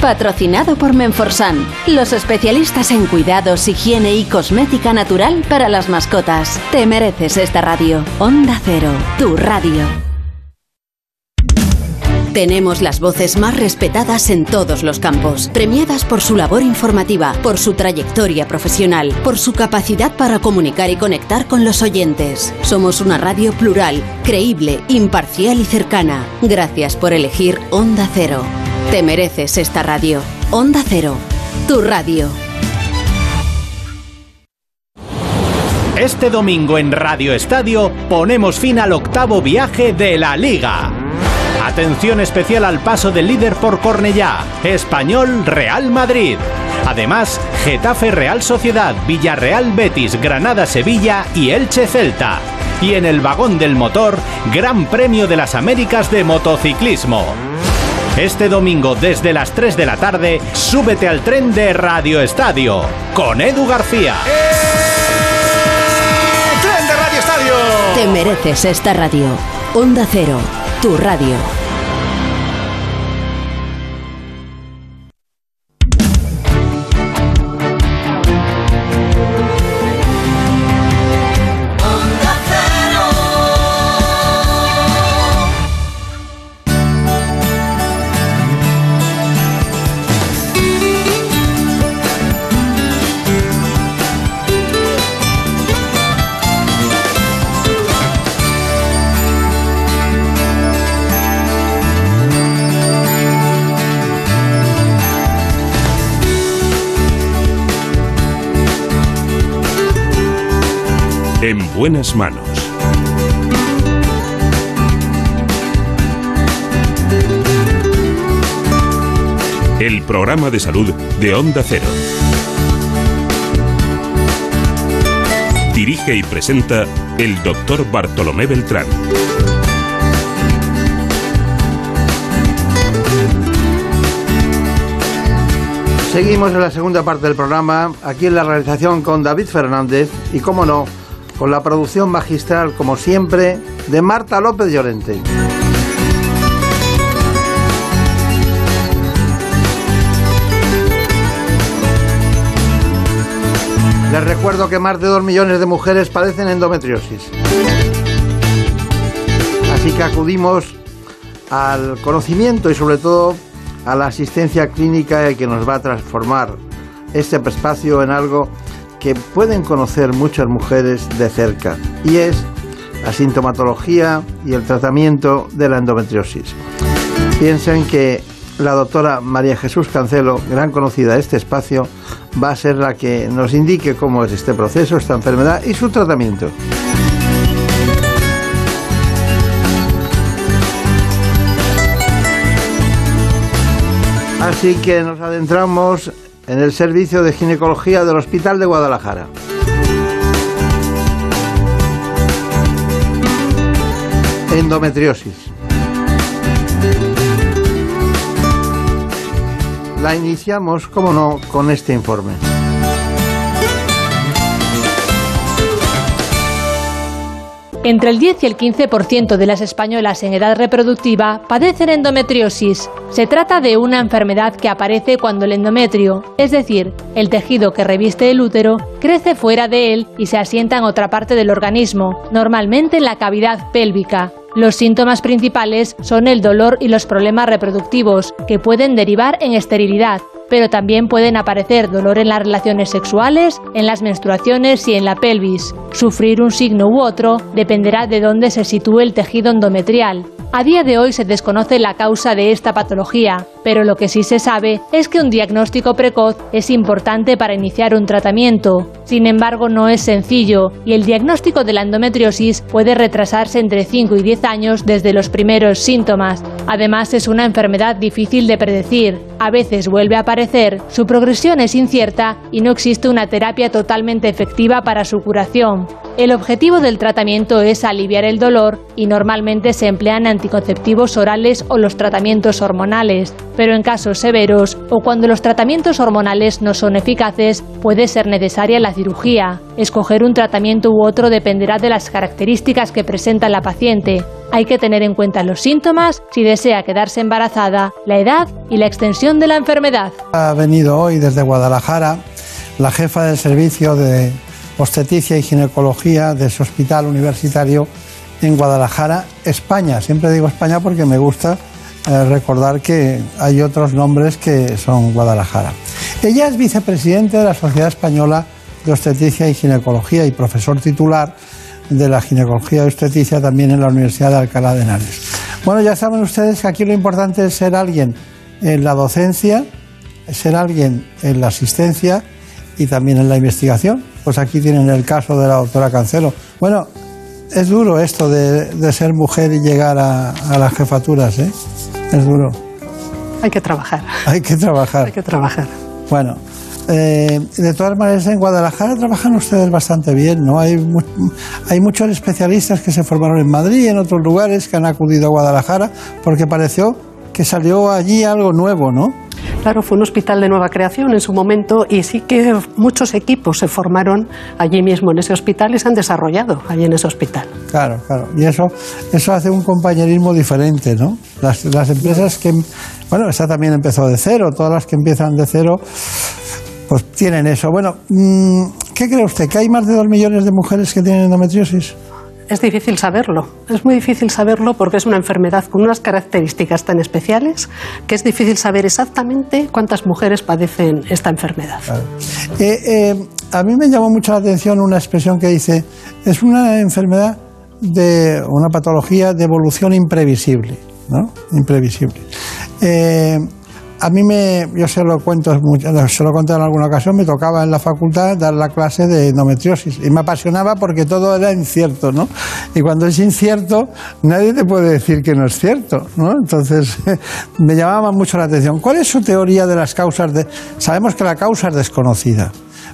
Patrocinado por Menforsan, los especialistas en cuidados, higiene y cosmética natural para las mascotas. Te mereces esta radio. Onda Cero, tu radio. Tenemos las voces más respetadas en todos los campos, premiadas por su labor informativa, por su trayectoria profesional, por su capacidad para comunicar y conectar con los oyentes. Somos una radio plural, creíble, imparcial y cercana. Gracias por elegir Onda Cero. Te mereces esta radio. Onda Cero, tu radio. Este domingo en Radio Estadio ponemos fin al octavo viaje de la Liga. Atención especial al paso del líder por Cornellá, Español Real Madrid. Además, Getafe Real Sociedad, Villarreal Betis, Granada Sevilla y Elche Celta. Y en el vagón del motor, Gran Premio de las Américas de Motociclismo. Este domingo desde las 3 de la tarde, súbete al tren de Radio Estadio con Edu García. ¡Tren de Radio Estadio! Te mereces esta radio. Onda Cero, tu radio. Buenas manos. El programa de salud de Onda Cero. Dirige y presenta el doctor Bartolomé Beltrán. Seguimos en la segunda parte del programa, aquí en la realización con David Fernández y, como no, con la producción magistral, como siempre, de Marta López Llorente. Les recuerdo que más de dos millones de mujeres padecen endometriosis. Así que acudimos al conocimiento y sobre todo a la asistencia clínica que nos va a transformar este espacio en algo que pueden conocer muchas mujeres de cerca y es la sintomatología y el tratamiento de la endometriosis. Piensen que la doctora María Jesús Cancelo, gran conocida de este espacio, va a ser la que nos indique cómo es este proceso, esta enfermedad y su tratamiento. Así que nos adentramos en el servicio de ginecología del Hospital de Guadalajara. Endometriosis. La iniciamos, como no, con este informe. Entre el 10 y el 15% de las españolas en edad reproductiva padecen endometriosis. Se trata de una enfermedad que aparece cuando el endometrio, es decir, el tejido que reviste el útero, crece fuera de él y se asienta en otra parte del organismo, normalmente en la cavidad pélvica. Los síntomas principales son el dolor y los problemas reproductivos, que pueden derivar en esterilidad, pero también pueden aparecer dolor en las relaciones sexuales, en las menstruaciones y en la pelvis. Sufrir un signo u otro dependerá de dónde se sitúe el tejido endometrial. A día de hoy se desconoce la causa de esta patología, pero lo que sí se sabe es que un diagnóstico precoz es importante para iniciar un tratamiento. Sin embargo, no es sencillo y el diagnóstico de la endometriosis puede retrasarse entre 5 y 10 años desde los primeros síntomas. Además, es una enfermedad difícil de predecir. A veces vuelve a aparecer, su progresión es incierta y no existe una terapia totalmente efectiva para su curación. El objetivo del tratamiento es aliviar el dolor y normalmente se emplean anticonceptivos orales o los tratamientos hormonales, pero en casos severos o cuando los tratamientos hormonales no son eficaces puede ser necesaria la cirugía. Escoger un tratamiento u otro dependerá de las características que presenta la paciente. Hay que tener en cuenta los síntomas si desea quedarse embarazada, la edad y la extensión de la enfermedad. Ha venido hoy desde Guadalajara la jefa del servicio de obstetricia y ginecología de ese hospital universitario en Guadalajara, España. Siempre digo España porque me gusta eh, recordar que hay otros nombres que son Guadalajara. Ella es vicepresidente de la Sociedad Española de Obstetricia y Ginecología y profesor titular de la ginecología y obstetricia también en la Universidad de Alcalá de Henares. Bueno, ya saben ustedes que aquí lo importante es ser alguien en la docencia, ser alguien en la asistencia y también en la investigación. Pues aquí tienen el caso de la doctora Cancelo. Bueno, es duro esto de, de ser mujer y llegar a, a las jefaturas, ¿eh? Es duro. Hay que trabajar. Hay que trabajar. Hay que trabajar. Bueno, eh, de todas maneras, en Guadalajara trabajan ustedes bastante bien, ¿no? Hay, mu- hay muchos especialistas que se formaron en Madrid y en otros lugares que han acudido a Guadalajara porque pareció que salió allí algo nuevo, ¿no? Claro, fue un hospital de nueva creación en su momento y sí que muchos equipos se formaron allí mismo en ese hospital y se han desarrollado allí en ese hospital. Claro, claro. Y eso, eso hace un compañerismo diferente, ¿no? Las, las empresas que, bueno, esta también empezó de cero, todas las que empiezan de cero, pues tienen eso. Bueno, mm, ¿qué cree usted? ¿Que hay más de dos millones de mujeres que tienen endometriosis? Es difícil saberlo, es muy difícil saberlo porque es una enfermedad con unas características tan especiales que es difícil saber exactamente cuántas mujeres padecen esta enfermedad. Eh, eh, a mí me llamó mucho la atención una expresión que dice, es una enfermedad de una patología de evolución imprevisible, ¿no? Imprevisible. Eh, a mí me, yo se lo cuento, se lo conté en alguna ocasión, me tocaba en la facultad dar la clase de endometriosis y me apasionaba porque todo era incierto, ¿no? Y cuando es incierto, nadie te puede decir que no es cierto, ¿no? Entonces, me llamaba mucho la atención. ¿Cuál es su teoría de las causas de...? Sabemos que la causa es desconocida,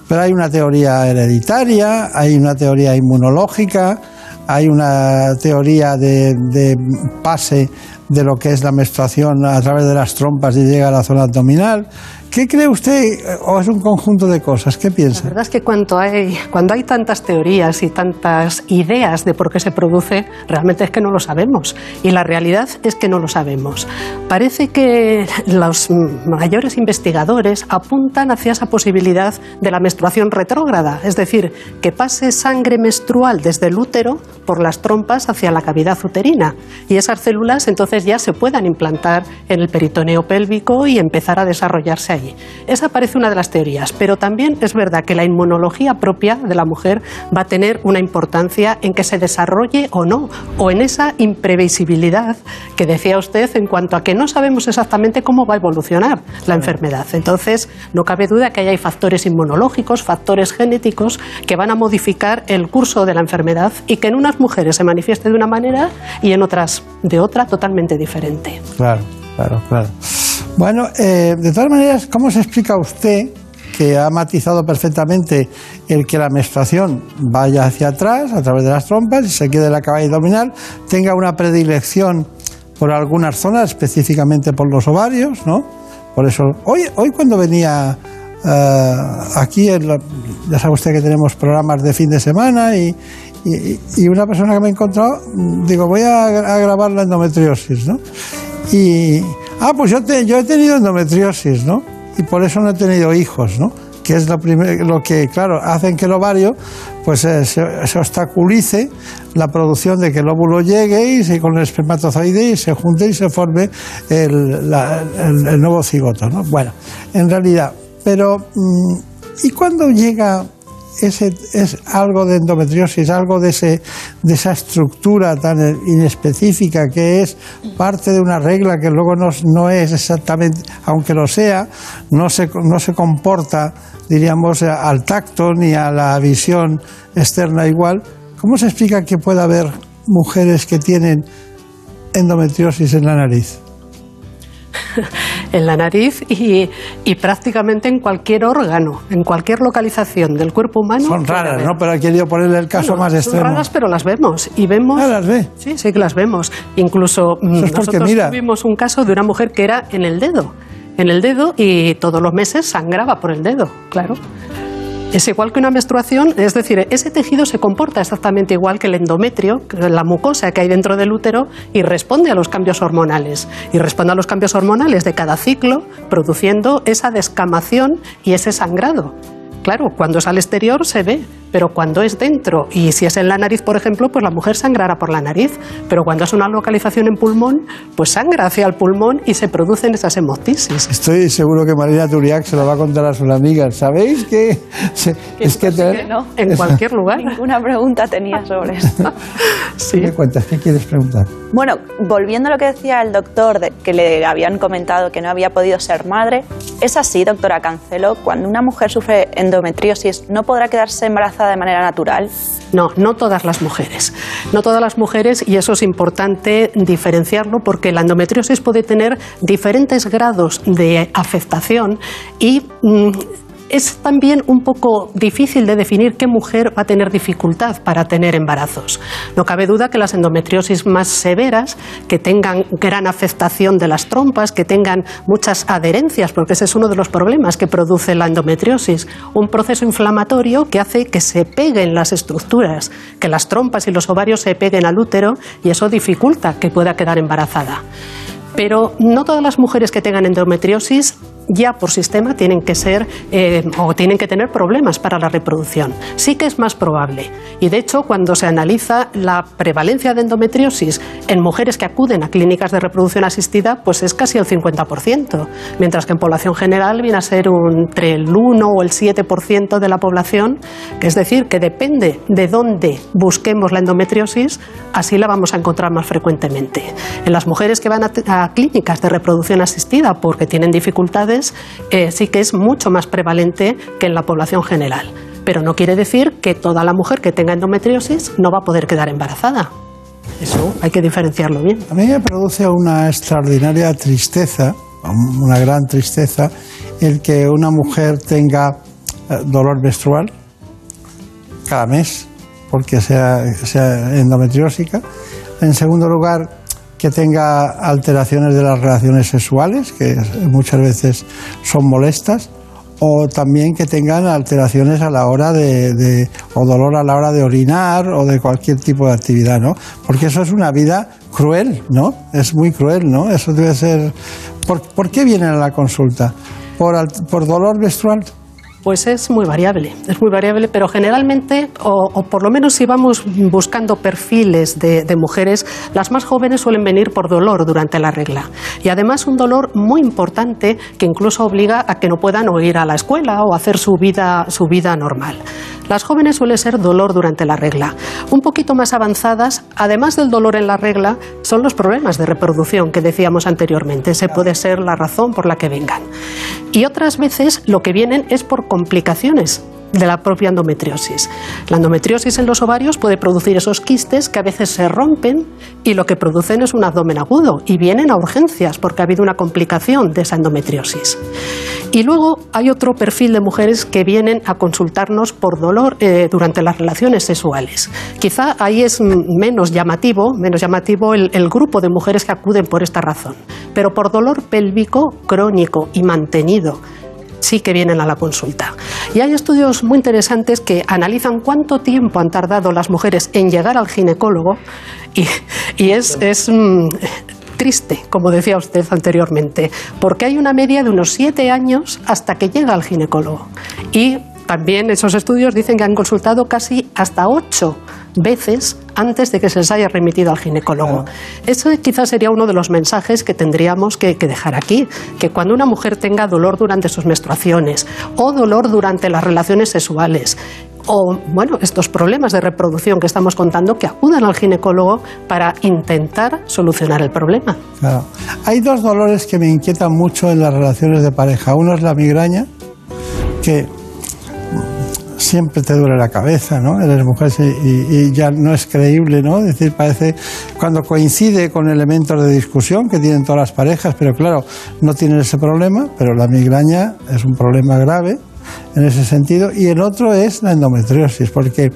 pero hay una teoría hereditaria, hay una teoría inmunológica, hay una teoría de, de pase de lo que es la menstruación a través de las trompas y llega a la zona abdominal. ¿Qué cree usted? ¿O es un conjunto de cosas? ¿Qué piensa? La verdad es que cuando hay, cuando hay tantas teorías y tantas ideas de por qué se produce, realmente es que no lo sabemos. Y la realidad es que no lo sabemos. Parece que los mayores investigadores apuntan hacia esa posibilidad de la menstruación retrógrada, es decir, que pase sangre menstrual desde el útero por las trompas hacia la cavidad uterina. Y esas células entonces ya se puedan implantar en el peritoneo pélvico y empezar a desarrollarse allí. Esa parece una de las teorías, pero también es verdad que la inmunología propia de la mujer va a tener una importancia en que se desarrolle o no, o en esa imprevisibilidad que decía usted en cuanto a que no sabemos exactamente cómo va a evolucionar la enfermedad. Entonces, no cabe duda que ahí hay factores inmunológicos, factores genéticos que van a modificar el curso de la enfermedad y que en unas mujeres se manifieste de una manera y en otras de otra totalmente diferente. Claro, claro, claro. Bueno, eh, de todas maneras, ¿cómo se explica usted que ha matizado perfectamente el que la menstruación vaya hacia atrás a través de las trompas y se quede la cavidad abdominal, tenga una predilección por algunas zonas, específicamente por los ovarios, ¿no? Por eso, hoy, hoy cuando venía eh, aquí, en ya sabe usted que tenemos programas de fin de semana y, y- una persona que me he encontrado, digo, voy a, grabar la endometriosis, ¿no? Y, ah, pues yo, te- yo he tenido endometriosis, ¿no? Y por eso no he tenido hijos, ¿no? Que es lo, primer- lo que, claro, hacen que el ovario pues eh, se, obstaculice la producción de que el óvulo llegue y se, con el espermatozoide y se junte y se forme el, el- nuevo cigoto, ¿no? Bueno, en realidad, pero mm, ¿y cuando llega ese es algo de endometriosis, algo de, ese, de esa estructura tan inespecífica que es parte de una regla que luego no, es exactamente, aunque lo sea, no se, no se comporta, diríamos, al tacto ni a la visión externa igual. ¿Cómo se explica que pueda haber mujeres que tienen endometriosis en la nariz? en la nariz y, y prácticamente en cualquier órgano, en cualquier localización del cuerpo humano. Son raras. ¿no? Pero he querido ponerle el caso Bueno, más son extremo. raras, pero las vemos. Y vemos. las ve? Sí, sí que las vemos. Incluso mm, es nosotros mira. tuvimos un caso de una mujer que era en el dedo. En el dedo y todos los meses sangraba por el dedo, claro. Es igual que una menstruación, es decir, ese tejido se comporta exactamente igual que el endometrio, la mucosa que hay dentro del útero, y responde a los cambios hormonales. Y responde a los cambios hormonales de cada ciclo, produciendo esa descamación y ese sangrado. Claro, cuando es al exterior se ve, pero cuando es dentro, y si es en la nariz, por ejemplo, pues la mujer sangrará por la nariz, pero cuando es una localización en pulmón, pues sangra hacia el pulmón y se producen esas hemoptisis. Estoy seguro que Marina Turiac se lo va a contar a sus amigas. ¿Sabéis que se- es que te- En cualquier lugar. Ninguna pregunta tenía sobre esto. ¿Qué me cuentas? ¿Qué quieres preguntar? Bueno, volviendo a lo que decía el doctor, de que le habían comentado que no había podido ser madre, es así, doctora Cancelo, cuando una mujer sufre endometriosis, ¿no podrá quedarse embarazada de manera natural? No, no todas las mujeres. No todas las mujeres, y eso es importante diferenciarlo porque la endometriosis puede tener diferentes grados de afectación y mm, es también un poco difícil de definir qué mujer va a tener dificultad para tener embarazos. No cabe duda que las endometriosis más severas, que tengan gran afectación de las trompas, que tengan muchas adherencias, porque ese es uno de los problemas que produce la endometriosis, un proceso inflamatorio que hace que se peguen las estructuras, que las trompas y los ovarios se peguen al útero y eso dificulta que pueda quedar embarazada. Pero no todas las mujeres que tengan endometriosis ya por sistema tienen que ser eh, o tienen que tener problemas para la reproducción. Sí que es más probable. Y de hecho, cuando se analiza la prevalencia de endometriosis en mujeres que acuden a clínicas de reproducción asistida, pues es casi el 50%, mientras que en población general viene a ser un- entre el 1 o el 7% de la población, es decir, que depende de dónde busquemos la endometriosis, así la vamos a encontrar más frecuentemente. En las mujeres que van a, a clínicas de reproducción asistida porque tienen dificultades, eh, sí que es mucho más prevalente que en la población general. Pero no quiere decir que toda la mujer que tenga endometriosis no va a poder quedar embarazada. Eso hay que diferenciarlo bien. A mí me produce una extraordinaria tristeza, una gran tristeza, el que una mujer tenga eh, dolor menstrual cada mes, porque sea, sea endometriósica. En segundo lugar, que tenga alteraciones de las relaciones sexuales, que muchas veces son molestas, o también que tengan alteraciones a la hora de, o dolor a la hora de orinar o de cualquier tipo de actividad, ¿no? Porque eso es una vida cruel, ¿no? Es muy cruel, ¿no? Eso debe ser. ¿Por, por qué vienen a la consulta? ¿Por, por dolor menstrual? Pues es muy variable, es muy variable, pero generalmente, o, o por lo menos si vamos buscando perfiles de, de mujeres, las más jóvenes suelen venir por dolor durante la regla. Y además un dolor muy importante que incluso obliga a que no puedan o ir a la escuela o hacer su vida, su vida normal. Las jóvenes suele ser dolor durante la regla. Un poquito más avanzadas, además del dolor en la regla, son los problemas de reproducción que decíamos anteriormente. Ese puede ser la razón por la que vengan. Y otras veces lo que vienen es por complicaciones de la propia endometriosis. La endometriosis en los ovarios puede producir esos quistes que a veces se rompen y lo que producen es un abdomen agudo y vienen a urgencias porque ha habido una complicación de esa endometriosis. Y luego hay otro perfil de mujeres que vienen a consultarnos por dolor eh, durante las relaciones sexuales. Quizá ahí es menos llamativo, menos llamativo el grupo de mujeres que acuden por esta razón, pero por dolor pélvico crónico y mantenido sí que vienen a la consulta. Y hay estudios muy interesantes que analizan cuánto tiempo han tardado las mujeres en llegar al ginecólogo y, es, es, mm, triste, como decía usted anteriormente, porque hay una media de unos siete años hasta que llega al ginecólogo. Y también esos estudios dicen que han consultado casi hasta ocho veces antes de que se les haya remitido al ginecólogo. Ese quizás sería uno de los mensajes que tendríamos que, que dejar aquí, que cuando una mujer tenga dolor durante sus menstruaciones o dolor durante las relaciones sexuales, o bueno, estos problemas de reproducción que estamos contando, que acudan al ginecólogo para intentar solucionar el problema. Claro. Hay dos dolores que me inquietan mucho en las relaciones de pareja. Uno es la migraña, que siempre te duele la cabeza, ¿no? Eres mujer y, y ya no es creíble, ¿no? Es decir, parece cuando coincide con elementos de discusión que tienen todas las parejas, pero claro, no tienen ese problema, pero la migraña es un problema grave en ese sentido. Y el otro es la endometriosis, porque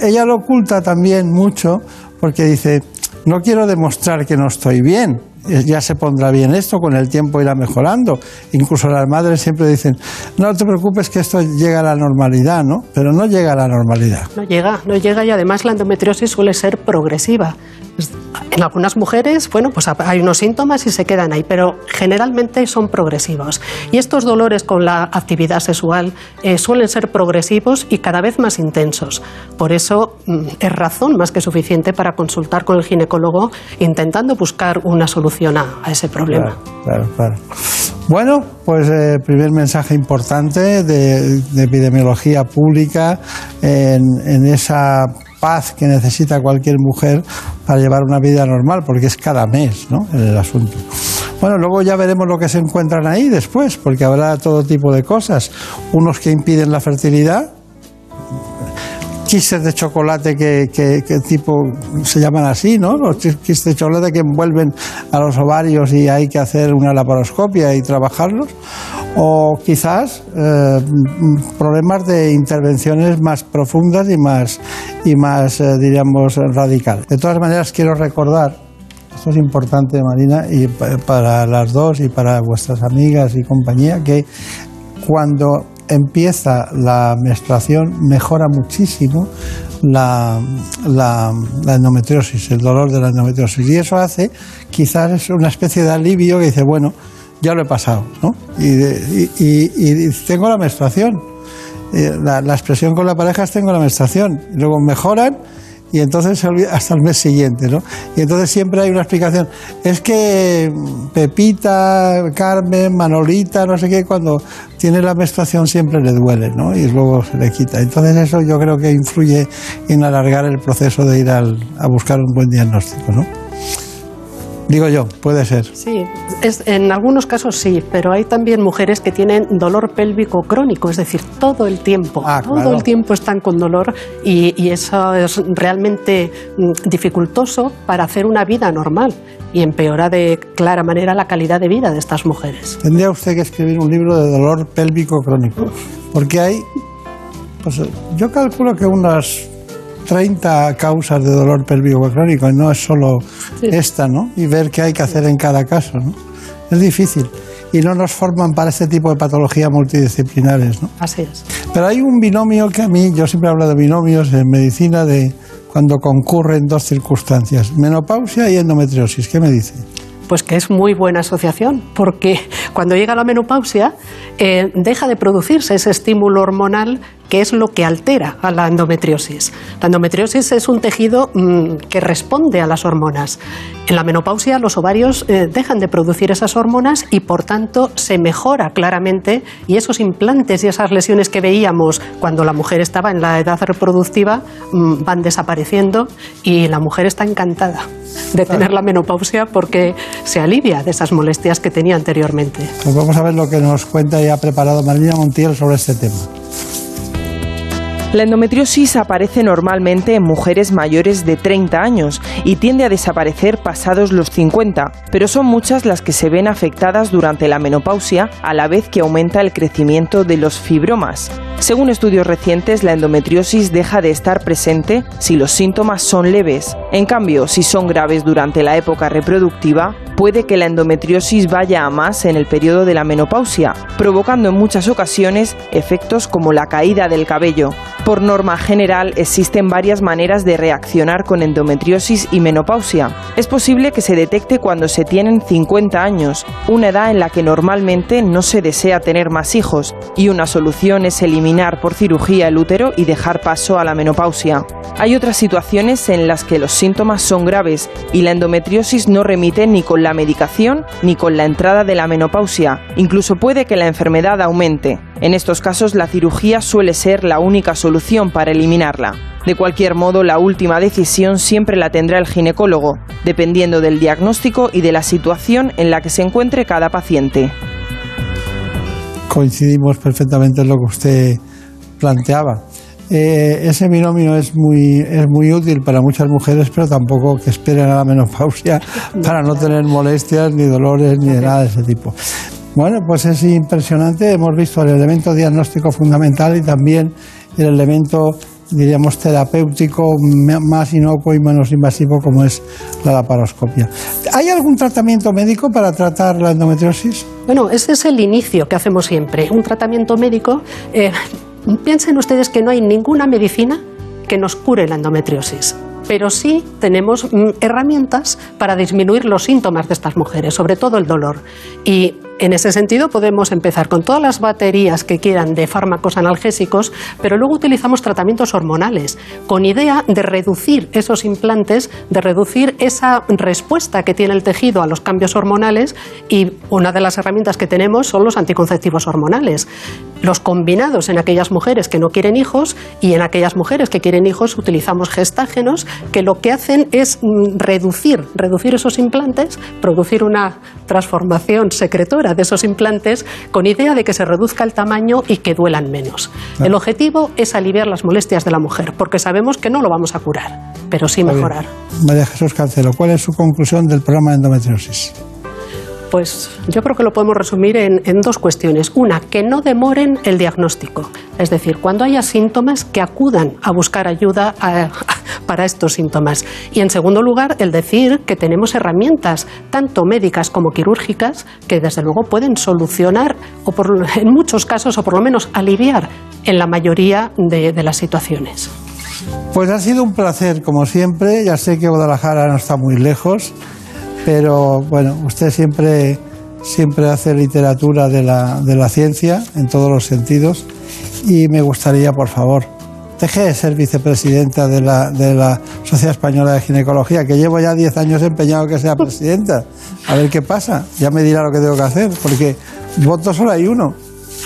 ella lo oculta también mucho porque dice, no quiero demostrar que no estoy bien. Eh, Ya se pondrá bien esto, con el tiempo irá mejorando. Incluso las madres siempre dicen, no te preocupes que esto llega a la normalidad, ¿no? Pero no llega a la normalidad. No llega, no llega y además la endometriosis suele ser progresiva. En algunas mujeres, bueno, pues hay unos síntomas y se quedan ahí, pero generalmente son progresivos. Y estos dolores con la actividad sexual eh, suelen ser progresivos y cada vez más intensos. Por eso mm, es razón más que suficiente para consultar con el ginecólogo intentando buscar una solución a, ese problema. Claro, claro. Bueno, pues eh, primer mensaje importante de, de epidemiología pública en esa paz que necesita cualquier mujer para llevar una vida normal, porque es cada mes ¿no? el asunto. Bueno, luego ya veremos lo que se encuentran ahí después, porque habrá todo tipo de cosas. Unos que impiden la fertilidad, quistes de chocolate que, que- que tipo se llaman así, ¿no? Los quistes de chocolate que envuelven a los ovarios y hay que hacer una laparoscopia y trabajarlos. O quizás eh, problemas de intervenciones más profundas y más, y más eh, diríamos, radicales. De todas maneras, quiero recordar esto es importante, Marina, y pa- para las dos y para vuestras amigas y compañía, que cuando empieza la menstruación mejora muchísimo la, la- endometriosis, el dolor de la endometriosis. Y eso hace, quizás una especie de alivio que dice, bueno, ya lo he pasado, ¿no? Y, tengo la menstruación. Eh, La, la expresión con la pareja es tengo la menstruación. Luego mejoran y entonces hasta el mes siguiente, ¿no? Y entonces siempre hay una explicación. Es que Pepita, Carmen, Manolita, no sé qué, cuando tiene la menstruación siempre le duele, ¿no? Y luego se le quita. Entonces eso yo creo que influye en alargar el proceso de ir al- a buscar un buen diagnóstico, ¿no? Digo yo, puede ser. Sí, es, en algunos casos sí, pero hay también mujeres que tienen dolor pélvico crónico, es decir, todo el tiempo, todo Ah, claro. el tiempo están con dolor y, y eso es realmente mm, dificultoso para hacer una vida normal y empeora de clara manera la calidad de vida de estas mujeres. Tendría usted que escribir un libro de dolor pélvico crónico, porque hay, pues yo calculo que unas 30 causas de dolor pélvico crónico, y no es solo esta, ¿no? Y ver qué hay que hacer en cada caso, ¿no? Es difícil. Y no nos forman para este tipo de patologías multidisciplinares, ¿no? Así es. Pero hay un binomio que a mí, yo siempre hablo de binomios en medicina, de cuando concurren dos circunstancias, menopausia y endometriosis. ¿Qué me dice? Pues que es muy buena asociación, porque cuando llega la menopausia eh, deja de producirse ese estímulo hormonal que es lo que altera a la endometriosis. La endometriosis es un tejido mm, que responde a las hormonas. En la menopausia los ovarios eh, dejan de producir esas hormonas y por tanto se mejora claramente y esos implantes y esas lesiones que veíamos cuando la mujer estaba en la edad reproductiva mm, van desapareciendo y la mujer está encantada de tener la menopausia porque se alivia de esas molestias que tenía anteriormente. Pues vamos a ver lo que nos cuenta y ha preparado Marina Montiel sobre este tema. La endometriosis aparece normalmente en mujeres mayores de 30 años y tiende a desaparecer pasados los 50, pero son muchas las que se ven afectadas durante la menopausia a la vez que aumenta el crecimiento de los fibromas. Según estudios recientes, la endometriosis deja de estar presente si los síntomas son leves. En cambio, si son graves durante la época reproductiva, puede que la endometriosis vaya a más en el periodo de la menopausia, provocando en muchas ocasiones efectos como la caída del cabello. Por norma general, existen varias maneras de reaccionar con endometriosis y menopausia. Es posible que se detecte cuando se tienen 50 años, una edad en la que normalmente no se desea tener más hijos, y una solución es eliminar por cirugía el útero y dejar paso a la menopausia. Hay otras situaciones en las que los síntomas son graves y la endometriosis no remite ni con la medicación ni con la entrada de la menopausia. Incluso puede que la enfermedad aumente. En estos casos la cirugía suele ser la única solución para eliminarla. De cualquier modo, la última decisión siempre la tendrá el ginecólogo, dependiendo del diagnóstico y de la situación en la que se encuentre cada paciente. Coincidimos perfectamente en lo que usted planteaba. Eh, ese binomio es muy, es muy útil para muchas mujeres, pero tampoco que esperen a la menopausia para no tener molestias, ni dolores, ni de nada de ese tipo. Bueno, pues es impresionante. Hemos visto el elemento diagnóstico fundamental y también el elemento, diríamos, terapéutico más inocuo y menos invasivo como es la laparoscopia. ¿Hay algún tratamiento médico para tratar la endometriosis? Bueno, ese es el inicio que hacemos siempre, un tratamiento médico. eh, piensen ustedes que no hay ninguna medicina que nos cure la endometriosis. Pero sí tenemos mm, herramientas para disminuir los síntomas de estas mujeres, sobre todo el dolor. Y En ese sentido, podemos empezar con todas las baterías que quieran de fármacos analgésicos, pero luego utilizamos tratamientos hormonales con idea de reducir esos implantes, de reducir esa respuesta que tiene el tejido a los cambios hormonales y una de las herramientas que tenemos son los anticonceptivos hormonales. Los combinados en aquellas mujeres que no quieren hijos y en aquellas mujeres que quieren hijos utilizamos gestágenos que lo que hacen es mm, reducir, reducir esos implantes, producir una transformación secretora de esos implantes con idea de que se reduzca el tamaño y que duelan menos. El objetivo es aliviar las molestias de la mujer, porque sabemos que no lo vamos a curar, pero sí mejorar. María Jesús Cancelo, ¿cuál es su conclusión del programa de endometriosis? Pues yo creo que lo podemos resumir en, dos cuestiones. Una, que no demoren el diagnóstico. Es decir, cuando haya síntomas, que acudan a buscar ayuda para estos síntomas. Y en segundo lugar, el decir que tenemos herramientas, tanto médicas como quirúrgicas, que desde luego pueden solucionar, o en muchos casos, o por lo menos aliviar en la mayoría de- de las situaciones. Pues ha sido un placer, como siempre. Ya sé que Guadalajara no está muy lejos, pero bueno, usted siempre, siempre hace literatura de la, de la ciencia en todos los sentidos y me gustaría, por favor, deje de ser vicepresidenta de la, de la Sociedad Española de Ginecología, que llevo ya 10 años empeñado que sea presidenta. A ver qué pasa. Ya me dirá lo que tengo que hacer, porque voto solo hay uno.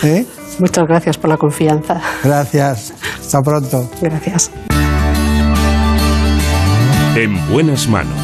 ¿eh? Muchas gracias por la confianza. Gracias. Hasta pronto. Gracias. En buenas manos.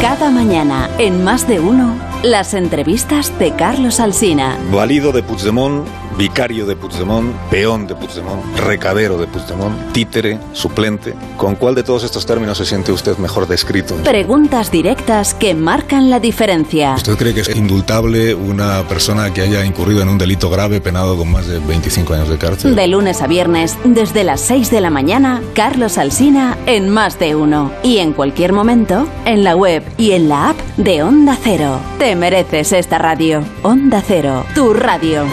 Cada mañana, en más de uno, las entrevistas de Carlos Alsina. Valido de Puigdemont, vicario de Puigdemont, peón de Puigdemont, recadero de Puigdemont, títere, suplente. ¿Con cuál de todos estos términos se siente usted mejor descrito? Preguntas directas que marcan la diferencia. ¿Usted cree que es indultable una persona que haya incurrido en un delito grave penado con más de 25 años de cárcel? De lunes a viernes, desde las 6 de la mañana, Carlos Alsina en más de uno. Y en cualquier momento, en la web y en la app de Onda Cero. Te mereces esta radio. Onda Cero, tu radio.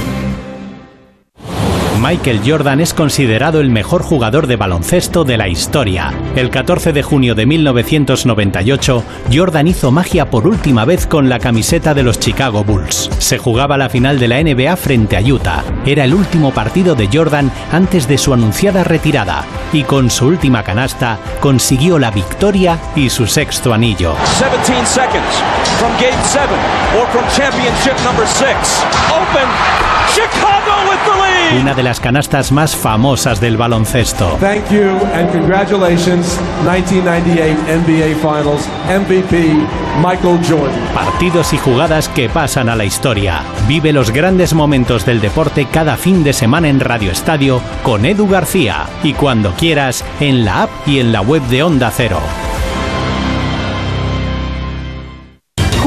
Michael Jordan es considerado el mejor jugador de baloncesto de la historia. El 14 de junio de 1998, Jordan hizo magia por última vez con la camiseta de los Chicago Bulls. Se jugaba la final de la NBA frente a Utah. Era el último partido de Jordan antes de su anunciada retirada y con su última canasta consiguió la victoria y su sexto anillo. 17 seconds from game seven or from championship number six. Open. Chicago with the lead. Una de las canastas más famosas del baloncesto. Thank you and congratulations, 1998 NBA Finals MVP Michael Jordan. Partidos y jugadas que pasan a la historia. Vive los grandes momentos del deporte cada fin de semana en Radio Estadio con Edu García y cuando quieras en la app y en la web de Onda Cero.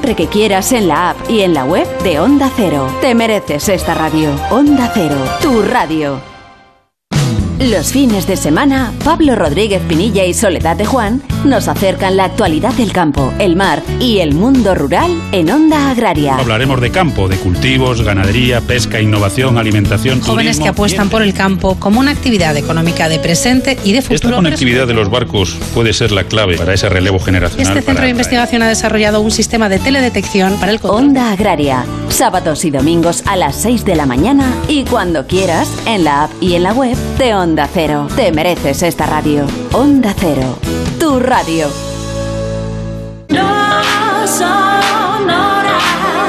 que quieras en la app y en la web de Onda Cero. Te mereces esta radio. Onda Cero, tu radio. Los fines de semana, Pablo Rodríguez Pinilla y Soledad de Juan nos acercan la actualidad del campo, el mar y el mundo rural en Onda Agraria. Hablaremos de campo, de cultivos, ganadería, pesca, innovación, alimentación, Jóvenes que apuestan por el campo como una actividad económica de presente y de Esta futuro. conectividad de los barcos puede ser la clave para ese relevo generacional. Este centro para de investigación ha desarrollado un sistema de teledetección para el control. Onda Agraria, sábados y domingos a las 6 de la mañana y cuando quieras en la app y en la web de Onda Cero. Te mereces esta radio. Onda Cero, tu radio. No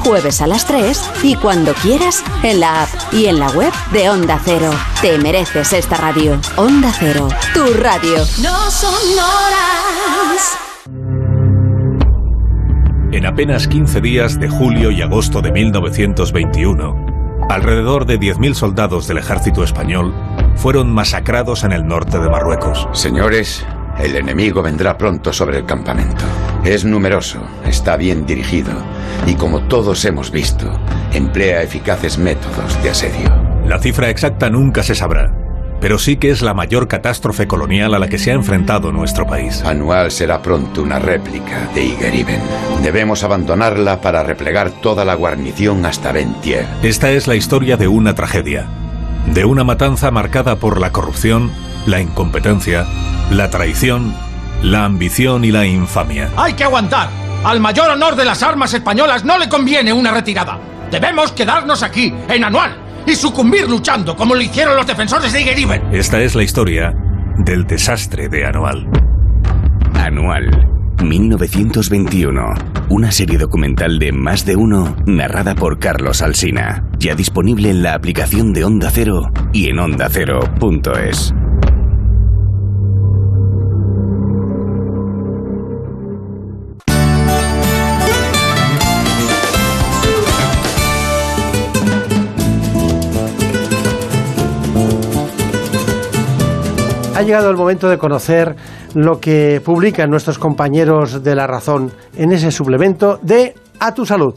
Jueves a las 3 y cuando quieras en la app y en la web de Onda Cero. Te mereces esta radio. Onda Cero, tu radio. No son horas. En apenas 15 días de julio y agosto de 1921, alrededor de 10.000 soldados del ejército español fueron masacrados en el norte de Marruecos. Señores, el enemigo vendrá pronto sobre el campamento. Es numeroso, está bien dirigido y como todos hemos visto, emplea eficaces métodos de asedio. La cifra exacta nunca se sabrá, pero sí que es la mayor catástrofe colonial a la que se ha enfrentado nuestro país. Anual será pronto una réplica de Igeriben. Debemos abandonarla para replegar toda la guarnición hasta Ventier. Esta es la historia de una tragedia, de una matanza marcada por la corrupción, la incompetencia, la traición, la ambición y la infamia. Hay que aguantar. Al mayor honor de las armas españolas no le conviene una retirada. Debemos quedarnos aquí, en Anual, y sucumbir luchando como lo hicieron los defensores de Igeriben. Esta es la historia del desastre de Anual. Anual, 1921. Una serie documental de más de uno, narrada por Carlos Alsina. Ya disponible en la aplicación de Onda Cero y en ondacero.es. llegado el momento de conocer lo que publican nuestros compañeros de La Razón en ese suplemento de A tu Salud.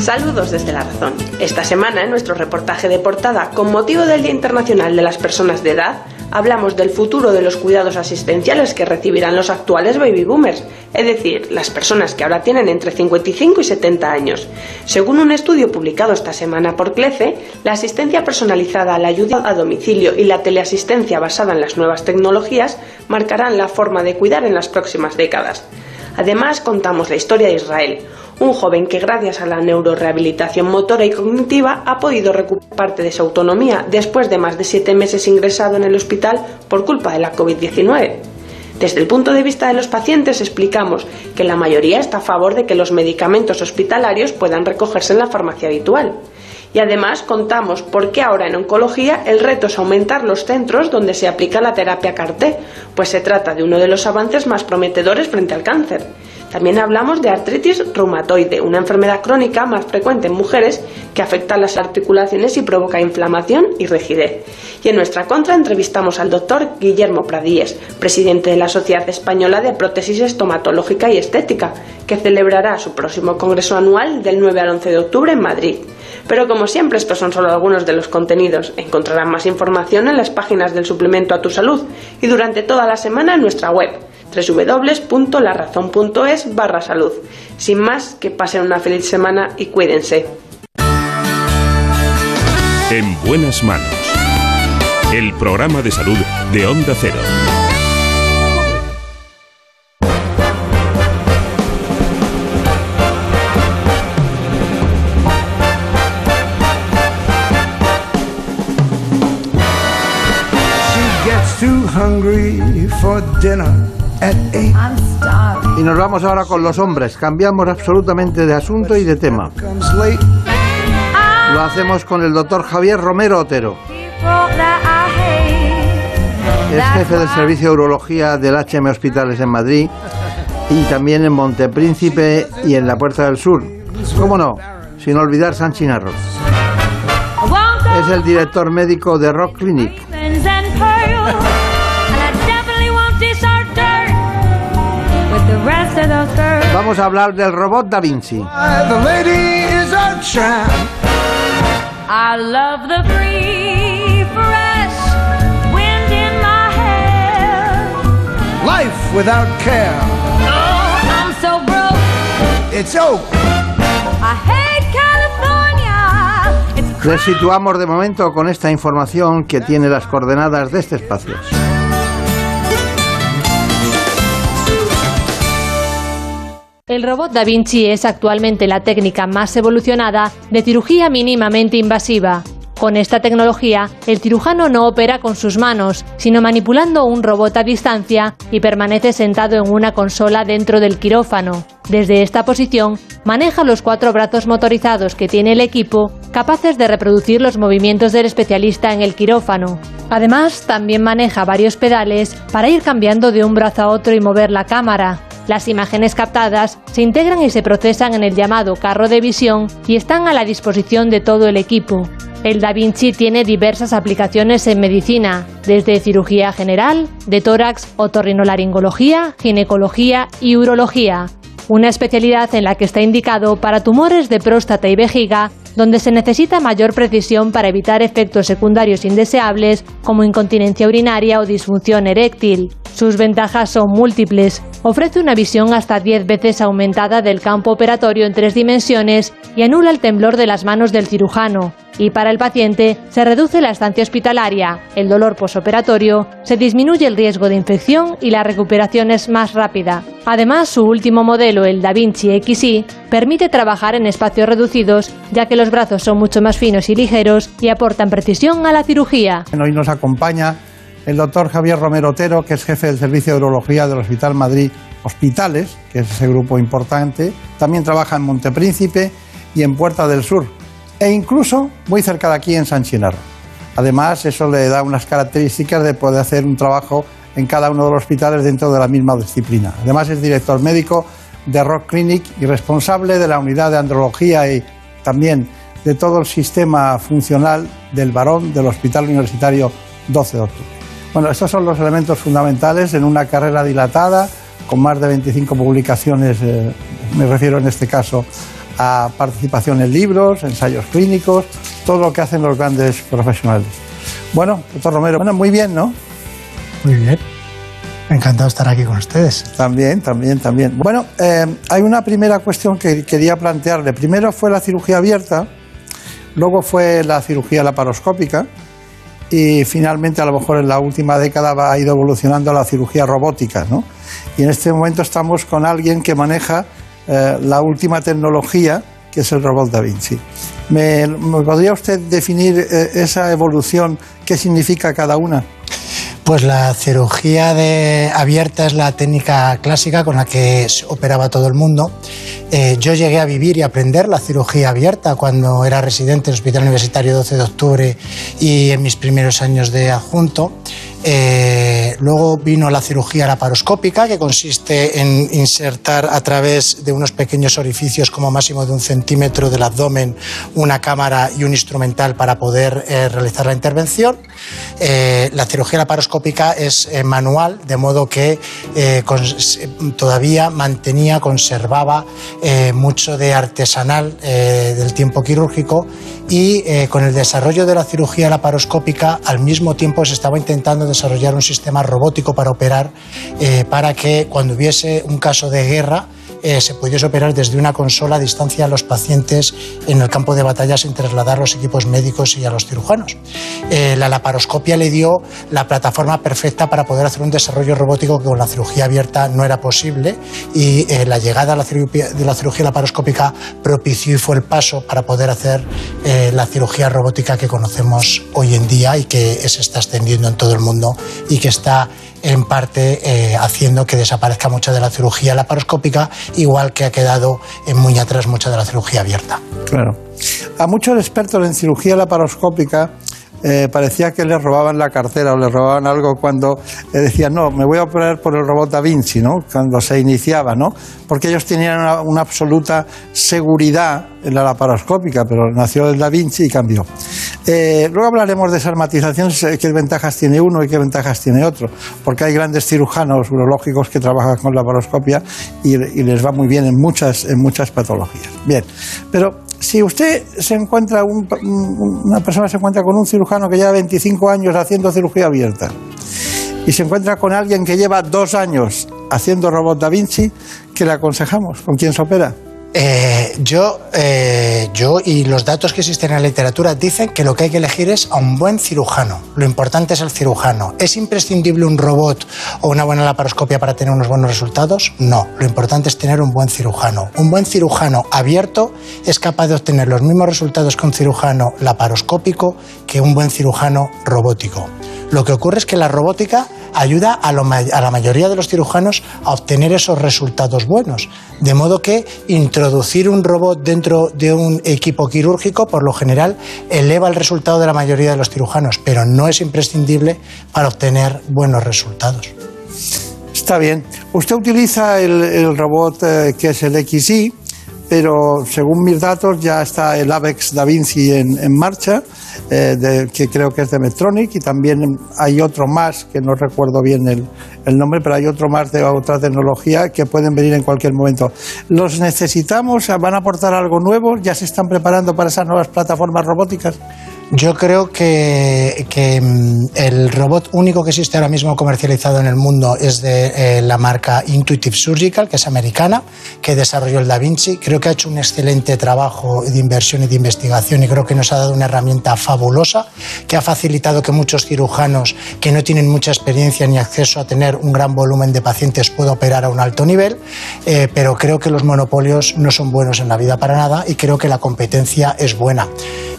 Saludos desde La Razón. Esta semana, en nuestro reportaje de portada, con motivo del Día Internacional de las Personas de Edad, hablamos del futuro de los cuidados asistenciales que recibirán los actuales baby boomers, es decir, las personas que ahora tienen entre 55 y 70 años. Según un estudio publicado esta semana por CLECE, la asistencia personalizada, la ayuda a domicilio y la teleasistencia basada en las nuevas tecnologías marcarán la forma de cuidar en las próximas décadas. Además, contamos la historia de Israel, un joven que gracias a la neurorehabilitación motora y cognitiva ha podido recuperar parte de su autonomía después de más de siete meses ingresado en el hospital por culpa de la COVID-19. Desde el punto de vista de los pacientes explicamos que la mayoría está a favor de que los medicamentos hospitalarios puedan recogerse en la farmacia habitual. Y además contamos por qué ahora en oncología el reto es aumentar los centros donde se aplica la terapia CAR-T, pues se trata de uno de los avances más prometedores frente al cáncer. También hablamos de artritis reumatoide, una enfermedad crónica más frecuente en mujeres que afecta las articulaciones y provoca inflamación y rigidez. Y en nuestra contra entrevistamos al doctor Guillermo Pradíes, presidente de la Sociedad Española de Prótesis Estomatológica y Estética, que celebrará su próximo congreso anual del 9 al 11 de octubre en Madrid. Pero como siempre, estos son solo algunos de los contenidos. Encontrarán más información en las páginas del suplemento a tu salud y durante toda la semana en nuestra web www.larazón.es barra salud. Sin más, que pasen una feliz semana y cuídense. En buenas manos. El programa de salud de Onda Cero. Hungry for dinner at eight. Y nos vamos ahora con los hombres. Cambiamos absolutamente de asunto y de tema. Late. Lo hacemos con el doctor Javier Romero Otero. Es jefe del servicio de urología del HM Hospitales en Madrid y también en Montepríncipe y en la Puerta del Sur. ¿Cómo no? Sin olvidar San Chinarro. Es el director médico de Rock Clinic. vamos a hablar del robot Da Vinci. Life without care. Oh, I'm so broke. It's oak. I hate California. It's Les situamos de momento con esta información que tiene las coordenadas de este espacio. El robot Da Vinci es actualmente la técnica más evolucionada de cirugía mínimamente invasiva. Con esta tecnología, el cirujano no opera con sus manos, sino manipulando un robot a distancia y permanece sentado en una consola dentro del quirófano. Desde esta posición, maneja los cuatro brazos motorizados que tiene el equipo, capaces de reproducir los movimientos del especialista en el quirófano. Además, también maneja varios pedales para ir cambiando de un brazo a otro y mover la cámara. Las imágenes captadas se integran y se procesan en el llamado carro de visión y están a la disposición de todo el equipo. El Da Vinci tiene diversas aplicaciones en medicina, desde cirugía general, de tórax, otorrinolaringología, ginecología y urología, una especialidad en la que está indicado para tumores de próstata y vejiga, donde se necesita mayor precisión para evitar efectos secundarios indeseables como incontinencia urinaria o disfunción eréctil. Sus ventajas son múltiples. Ofrece una visión hasta 10 veces aumentada del campo operatorio en tres dimensiones y anula el temblor de las manos del cirujano. Y para el paciente se reduce la estancia hospitalaria, el dolor posoperatorio, se disminuye el riesgo de infección y la recuperación es más rápida. Además, su último modelo, el Da Vinci XI, permite trabajar en espacios reducidos, ya que los brazos son mucho más finos y ligeros y aportan precisión a la cirugía. Hoy nos acompaña el doctor Javier Romero Otero, que es jefe del Servicio de Urología del Hospital Madrid Hospitales, que es ese grupo importante. También trabaja en Montepríncipe y en Puerta del Sur, e incluso muy cerca de aquí en San Chinarro. Además, eso le da unas características de poder hacer un trabajo en cada uno de los hospitales dentro de la misma disciplina. Además, es director médico de Rock Clinic y responsable de la unidad de andrología y también de todo el sistema funcional del varón del Hospital Universitario 12 de octubre. Bueno, estos son los elementos fundamentales en una carrera dilatada, con más de 25 publicaciones, eh, me refiero en este caso a participación en libros, ensayos clínicos, todo lo que hacen los grandes profesionales. Bueno, doctor Romero, bueno, muy bien, ¿no? Muy bien. Encantado de estar aquí con ustedes. También, también, también. Bueno, eh, hay una primera cuestión que quería plantearle. Primero fue la cirugía abierta, luego fue la cirugía laparoscópica y finalmente a lo mejor en la última década ha ido evolucionando la cirugía robótica, ¿no? Y en este momento estamos con alguien que maneja eh, la última tecnología, que es el robot Da Vinci. ¿Me, me podría usted definir eh, esa evolución? ¿Qué significa cada una? Pues la cirugía de abierta es la técnica clásica con la que operaba todo el mundo. Eh, yo llegué a vivir y aprender la cirugía abierta cuando era residente en el Hospital Universitario 12 de Octubre y en mis primeros años de adjunto. Eh, luego vino la cirugía laparoscópica, que consiste en insertar a través de unos pequeños orificios como máximo de un centímetro del abdomen una cámara y un instrumental para poder eh, realizar la intervención. Eh, la cirugía laparoscópica es eh, manual, de modo que eh, todavía mantenía, conservaba eh, mucho de artesanal del tiempo quirúrgico y con el desarrollo de la cirugía laparoscópica al mismo tiempo se estaba intentando desarrollar un sistema robótico para operar eh, para que cuando hubiese un caso de guerra eh, se pudiese operar desde una consola a distancia a los pacientes en el campo de batalla sin trasladar los equipos médicos y a los cirujanos. Eh, la laparoscopia le dio la plataforma perfecta para poder hacer un desarrollo robótico que con la cirugía abierta no era posible y eh, la llegada de la cirugía laparoscópica propició y fue el paso para poder hacer la cirugía robótica que conocemos hoy en día y que se está extendiendo en todo el mundo y que está en parte eh, haciendo que desaparezca mucha de la cirugía laparoscópica, igual que ha quedado en muy atrás mucha de la cirugía abierta. Claro. A muchos expertos en cirugía laparoscópica eh, parecía que les robaban la cartera o les robaban algo cuando eh, decían, no, me voy a operar por el robot Da Vinci, ¿no? Cuando se iniciaba, ¿no? Porque ellos tenían una, absoluta seguridad en la laparoscópica, pero nació el Da Vinci y cambió. Eh, luego hablaremos de esas matizaciones, qué ventajas tiene uno y qué ventajas tiene otro, porque hay grandes cirujanos urológicos que trabajan con laparoscopia y, y les va muy bien en muchas, en muchas patologías. Bien, pero si usted se encuentra, un- un- una persona se encuentra con un cirujano que lleva 25 años haciendo cirugía abierta y se encuentra con alguien que lleva dos años haciendo robot Da Vinci, ¿qué le aconsejamos? ¿Con quién se opera? Eh, yo, eh, yo y los datos que existen en la literatura dicen que lo que hay que elegir es a un buen cirujano. Lo importante es el cirujano. ¿Es imprescindible un robot o una buena laparoscopia para tener unos buenos resultados? No. Lo importante es tener un buen cirujano. Un buen cirujano abierto es capaz de obtener los mismos resultados que un cirujano laparoscópico que un buen cirujano robótico. Lo que ocurre es que la robótica ayuda a, lo a la mayoría de los cirujanos a obtener esos resultados buenos. De modo que introducir un robot dentro de un equipo quirúrgico, por lo general, eleva el resultado de la mayoría de los cirujanos, pero no es imprescindible para obtener buenos resultados. Está bien. Usted utiliza el, robot eh, que es el XI, pero según mis datos ya está el Avex Da Vinci en, en marcha, eh, de- que creo que es de Medtronic, y también hay otro más, que no recuerdo bien el, el nombre, pero hay otro más de otra tecnología que pueden venir en cualquier momento. ¿Los necesitamos? ¿Van a aportar algo nuevo? ¿Ya se están preparando para esas nuevas plataformas robóticas? Yo creo que, que, mm, el robot único que existe ahora mismo comercializado en el mundo es de eh, la marca Intuitive Surgical, que es americana, que desarrolló el Da Vinci. Creo que ha hecho un excelente trabajo de inversión y de investigación y creo que nos ha dado una herramienta fabulosa que ha facilitado que muchos cirujanos que no tienen mucha experiencia ni acceso a tener un gran volumen de pacientes puedan operar a un alto nivel, eh, pero creo que los monopolios no son buenos en la vida para nada y creo que la competencia es buena.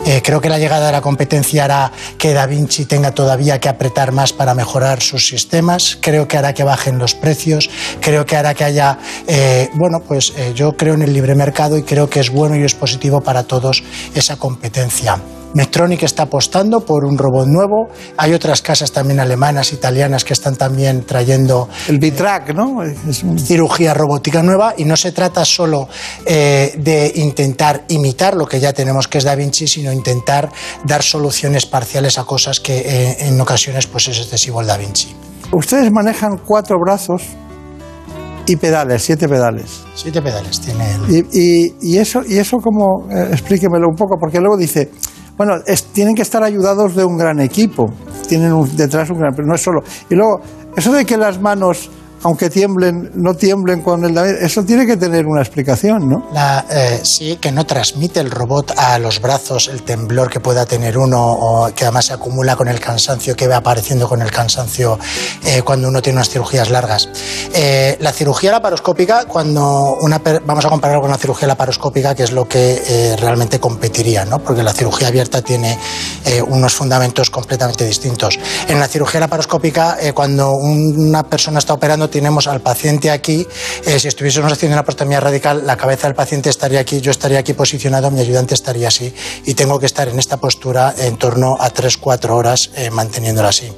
Eh, creo que la llegada de la competencia hará que Da Vinci tenga todavía que apretar más para mejorar sus sistemas. Creo que hará que bajen los precios. Creo que hará que haya, eh, bueno, pues eh, yo creo en el libre mercado y creo que es bueno y es positivo para todos esa competencia. Medtronic está apostando por un robot nuevo. Hay otras casas también alemanas, italianas que están también trayendo el Bitrack, ¿no? cirugía robótica nueva y no se trata solo eh, de intentar imitar lo que ya tenemos que es Da Vinci, sino intentar dar soluciones parciales a cosas que eh, en ocasiones pues es excesivo el Da Vinci. Ustedes manejan cuatro brazos y pedales, siete pedales. Siete pedales tiene el... Y, y- y eso, y eso como, eh, explíquemelo un poco, porque luego dice, bueno, es- tienen que estar ayudados de un gran equipo, tienen un- detrás un gran, pero no es solo. Y luego, eso de que las manos, aunque tiemblen, no tiemblen con el eso tiene que tener una explicación, ¿no? Eh, sí, que no transmite el robot a los brazos el temblor que pueda tener uno o que además se acumula con el cansancio que va apareciendo con el cansancio eh, cuando uno tiene unas cirugías largas. Eh, la cirugía laparoscópica, cuando una vamos a compararlo con la cirugía laparoscópica, que es lo que realmente competiría, ¿no? porque la cirugía abierta tiene unos fundamentos completamente distintos. En la cirugía laparoscópica, cuando una persona está operando, tenemos al paciente aquí. Eh, si estuviésemos haciendo una prostomía radical, la cabeza del paciente estaría aquí, yo estaría aquí posicionado, mi ayudante estaría así. Y tengo que estar en esta postura en torno a 3-4 horas eh, manteniéndola así.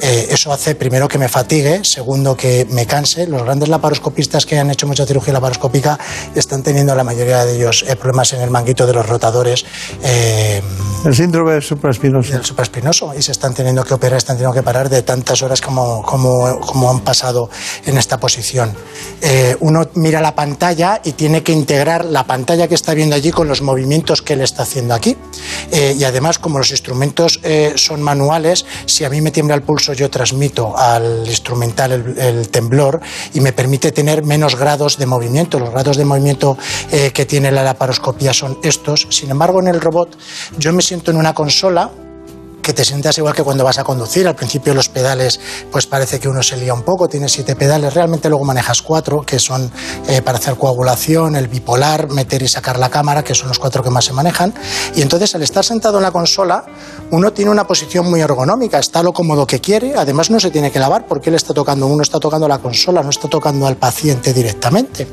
Eh, eso hace, primero, que me fatigue, segundo, que me canse. Los grandes laparoscopistas que han hecho mucha cirugía laparoscópica están teniendo, la mayoría de ellos, eh, problemas en el manguito de los rotadores. eh, El síndrome supraespinoso. del supraespinoso y se están teniendo que operar, están teniendo que parar de tantas horas como, como, como han pasado en esta posición. Eh, uno mira la pantalla y tiene que integrar la pantalla que está viendo allí con los movimientos que él está haciendo aquí. Eh, y además, como los instrumentos eh, son manuales, si a mí me tiembla el pulso, yo transmito al instrumental el, el temblor y me permite tener menos grados de movimiento. Los grados de movimiento que tiene la laparoscopía son estos. Sin embargo, en el robot yo me siento en una consola que te sientas igual que cuando vas a conducir. Al principio los pedales, pues parece que uno se lía un poco, tiene siete pedales, realmente luego manejas cuatro, que son eh, para hacer coagulación, el bipolar, meter y sacar la cámara, que son los cuatro que más se manejan. Y entonces al estar sentado en la consola, uno tiene una posición muy ergonómica, está lo cómodo que quiere, además no se tiene que lavar porque él está tocando, uno está tocando la consola, no está tocando al paciente directamente.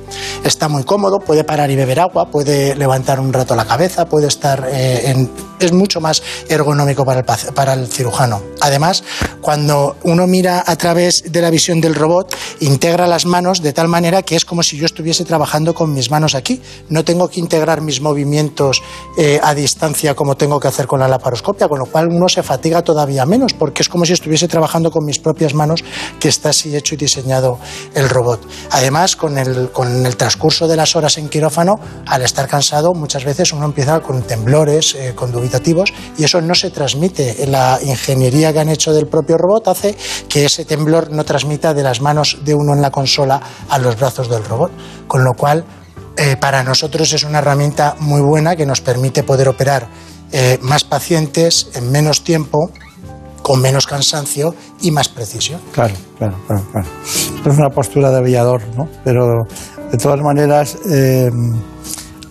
Está muy cómodo, puede parar y beber agua, puede levantar un rato la cabeza, puede estar eh, en... es mucho más ergonómico para el, paci- para el cirujano. Además, cuando uno mira a través de la visión del robot, integra las manos de tal manera que es como si yo estuviese trabajando con mis manos aquí. No tengo que integrar mis movimientos eh, a distancia como tengo que hacer con la laparoscopia, con lo cual uno se fatiga todavía menos, porque es como si estuviese trabajando con mis propias manos, que está así hecho y diseñado el robot. Además, con el, con el transcurso de las horas en quirófano, al estar cansado, muchas veces uno empieza con temblores, eh, con dubitativos, y eso no se transmite. La ingeniería que han hecho del propio robot hace que ese temblor no transmita de las manos de uno en la consola a los brazos del robot, con lo cual eh, para nosotros es una herramienta muy buena que nos permite poder operar eh, más pacientes en menos tiempo, con menos cansancio y más precisión. Claro, claro, claro. claro. Es una postura de aviador, ¿no? Pero de todas maneras, eh,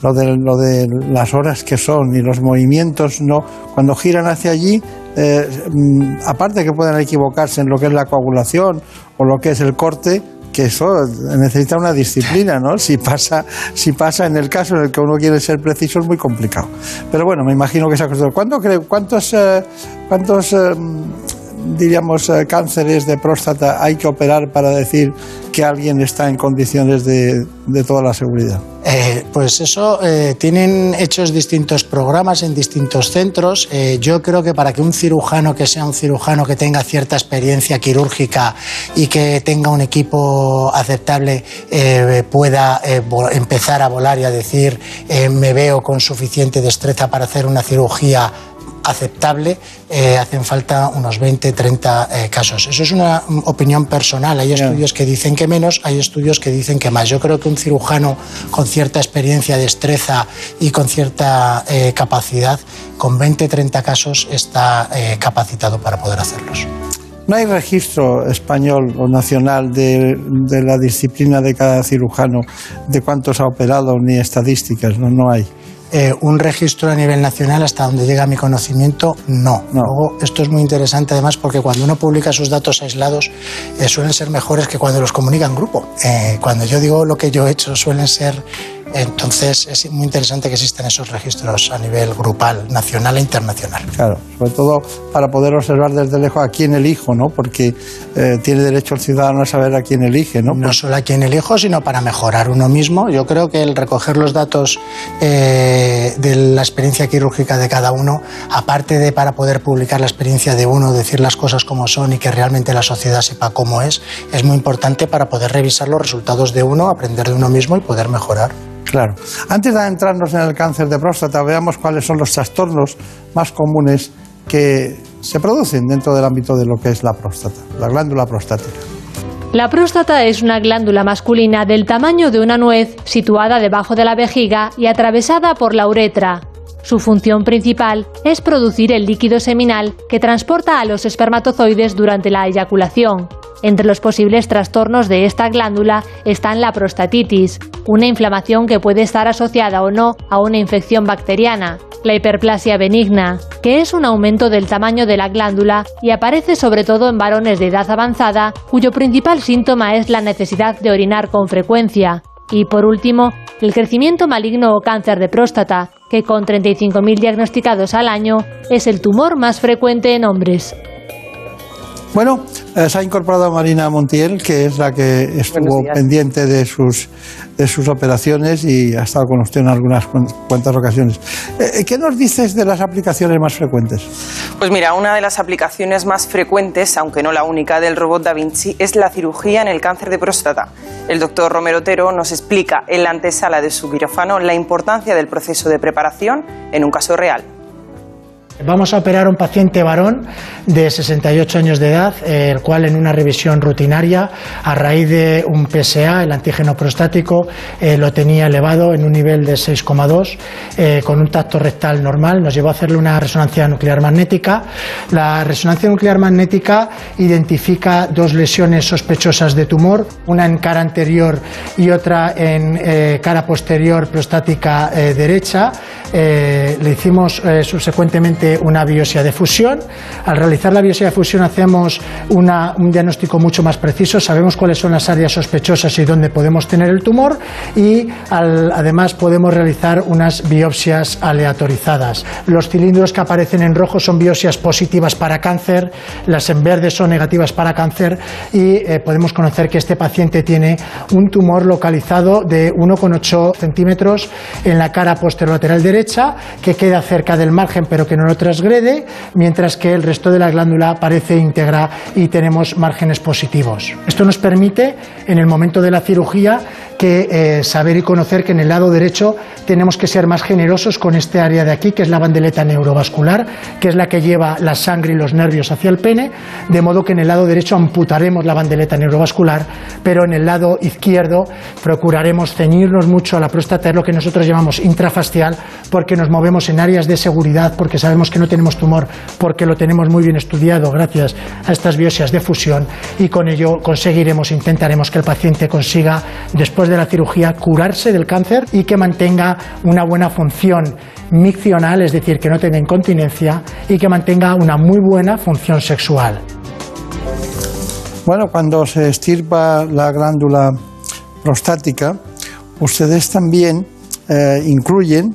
lo, de, lo de las horas que son y los movimientos, no cuando giran hacia allí, eh, mm, aparte que puedan equivocarse en lo que es la coagulación o lo que es el corte, que eso necesita una disciplina, ¿no? Si pasa, si pasa en el caso en el que uno quiere ser preciso es muy complicado. Pero bueno, me imagino que esa cosa. ¿Cuánto cuántos, eh, cuántos eh, diríamos eh, cánceres de próstata hay que operar para decir que alguien está en condiciones de, de toda la seguridad? Eh, pues eso, eh, tienen hechos distintos programas en distintos centros. Yo creo que para que un cirujano que sea un cirujano que tenga cierta experiencia quirúrgica y que tenga un equipo aceptable pueda empezar a volar y a decir me veo con suficiente destreza para hacer una cirugía aceptable, eh, hacen falta unos 20, 30 eh, casos. Eso es una mm, opinión personal. Hay estudios que dicen que menos, hay estudios que dicen que más. Yo creo que un cirujano con cierta experiencia, destreza y con cierta eh, capacidad, con 20, 30 casos está eh, capacitado para poder hacerlos. No hay registro español o nacional de, de la disciplina de cada cirujano, de cuántos ha operado, ni estadísticas, no, no hay. Eh, un registro a nivel nacional, hasta donde llega mi conocimiento, no. Luego, esto es muy interesante además porque cuando uno publica sus datos aislados eh, suelen ser mejores que cuando los comunica en grupo. Eh, cuando yo digo lo que yo he hecho suelen ser... Entonces es muy interesante que existan esos registros a nivel grupal, nacional e internacional. Claro, sobre todo para poder observar desde lejos a quién elijo, ¿no? Porque eh, tiene derecho el ciudadano a saber a quién elige, ¿no? No solo a quién elijo, sino para mejorar uno mismo. Yo creo que el recoger los datos eh, de la experiencia quirúrgica de cada uno, aparte de para poder publicar la experiencia de uno, decir las cosas como son y que realmente la sociedad sepa cómo es, es muy importante para poder revisar los resultados de uno, aprender de uno mismo y poder mejorar. Claro. Antes de adentrarnos en el cáncer de próstata, veamos cuáles son los trastornos más comunes que se producen dentro del ámbito de lo que es la próstata, la glándula prostática. La próstata es una glándula masculina del tamaño de una nuez situada debajo de la vejiga y atravesada por la uretra. Su función principal es producir el líquido seminal que transporta a los espermatozoides durante la eyaculación. Entre los posibles trastornos de esta glándula están la prostatitis, una inflamación que puede estar asociada o no a una infección bacteriana, la hiperplasia benigna, que es un aumento del tamaño de la glándula y aparece sobre todo en varones de edad avanzada, cuyo principal síntoma es la necesidad de orinar con frecuencia. Y por último, el crecimiento maligno o cáncer de próstata, que con 35.000 diagnosticados al año es el tumor más frecuente en hombres. Bueno, eh, se ha incorporado Marina Montiel, que es la que estuvo pendiente de sus, de sus operaciones y ha estado con usted en algunas cuan- cuantas ocasiones. Eh, ¿Qué nos dices de las aplicaciones más frecuentes? Pues mira, una de las aplicaciones más frecuentes, aunque no la única, del robot Da Vinci es la cirugía en el cáncer de próstata. El doctor Romero Otero nos explica en la antesala de su quirófano la importancia del proceso de preparación en un caso real. Vamos a operar a un paciente varón de 68 años de edad, el cual en una revisión rutinaria, a raíz de un PSA, el antígeno prostático, eh, lo tenía elevado en un nivel de 6,2, eh, con un tacto rectal normal. Nos llevó a hacerle una resonancia nuclear magnética. La resonancia nuclear magnética identifica dos lesiones sospechosas de tumor, una en cara anterior y otra en eh, cara posterior prostática eh, derecha. Eh, le hicimos eh, una biopsia de fusión. Al realizar la biopsia de fusión hacemos una- un diagnóstico mucho más preciso, sabemos cuáles son las áreas sospechosas y dónde podemos tener el tumor y al- además podemos realizar unas biopsias aleatorizadas. Los cilindros que aparecen en rojo son biopsias positivas para cáncer, las en verde son negativas para cáncer y eh, podemos conocer que este paciente tiene un tumor localizado de 1,8 centímetros en la cara posterolateral derecha que queda cerca del margen pero que no lo transgrede, mientras que el resto de la glándula parece íntegra y tenemos márgenes positivos. Esto nos permite, en el momento de la cirugía, que eh, saber y conocer que en el lado derecho tenemos que ser más generosos con este área de aquí, que es la bandeleta neurovascular, que es la que lleva la sangre y los nervios hacia el pene, de modo que en el lado derecho amputaremos la bandeleta neurovascular, pero en el lado izquierdo procuraremos ceñirnos mucho a la próstata, es lo que nosotros llamamos intrafascial, porque nos movemos en áreas de seguridad, porque sabemos que no tenemos tumor, porque lo tenemos muy bien estudiado gracias a estas biopsias de fusión y con ello conseguiremos, intentaremos que el paciente consiga, después de la cirugía, curarse del cáncer y que mantenga una buena función miccional, es decir, que no tenga incontinencia y que mantenga una muy buena función sexual. Bueno, cuando se estirpa la glándula prostática, ustedes también eh, incluyen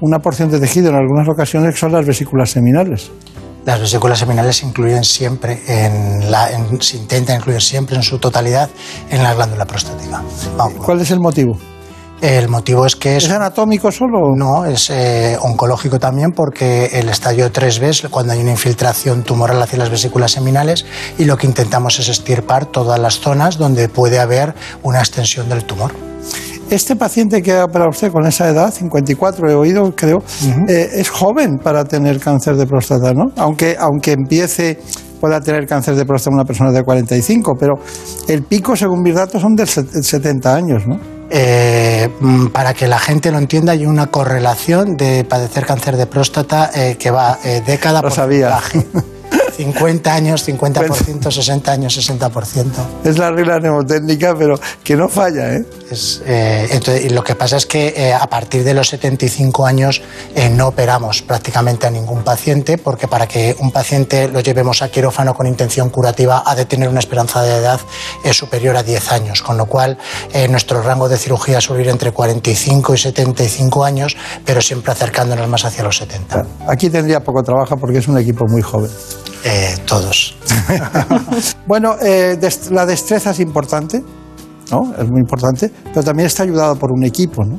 una porción de tejido en algunas ocasiones son las vesículas seminales. Las vesículas seminales se incluyen siempre, en la, en- se intenta incluir siempre en su totalidad en la glándula prostática. ¿Cuál es el motivo? El motivo es que es... ¿Es anatómico solo? No, es eh, oncológico también porque el estadio 3B es cuando hay una infiltración tumoral hacia las vesículas seminales y lo que intentamos es estirpar todas las zonas donde puede haber una extensión del tumor. Este paciente que ha operado usted con esa edad, 54 he oído, creo, eh, es joven para tener cáncer de próstata, ¿no? Aunque, aunque empiece, pueda tener cáncer de próstata una persona de 45, pero el pico, según mis datos, son de 70 años, ¿no? Eh, mm, para que la gente lo entienda, hay una correlación de padecer cáncer de próstata eh, que va eh, década por porcentaje. 50 años, 50%, 60 años, 60%. Es la regla mnemotécnica, pero que no falla, ¿eh? Es, eh, entonces, y lo que pasa es que eh, a partir de los 75 años eh, no operamos prácticamente a ningún paciente, porque para que un paciente lo llevemos a quirófano con intención curativa ha de tener una esperanza de edad superior a 10 años, con lo cual nuestro rango de cirugía suele ir entre 45 y 75 años, pero siempre acercándonos más hacia los 70. Aquí tendría poco trabajo porque es un equipo muy joven. Eh, todos. Bueno, eh, la destreza es importante, ¿no? Es muy importante, pero también está ayudado por un equipo, ¿no?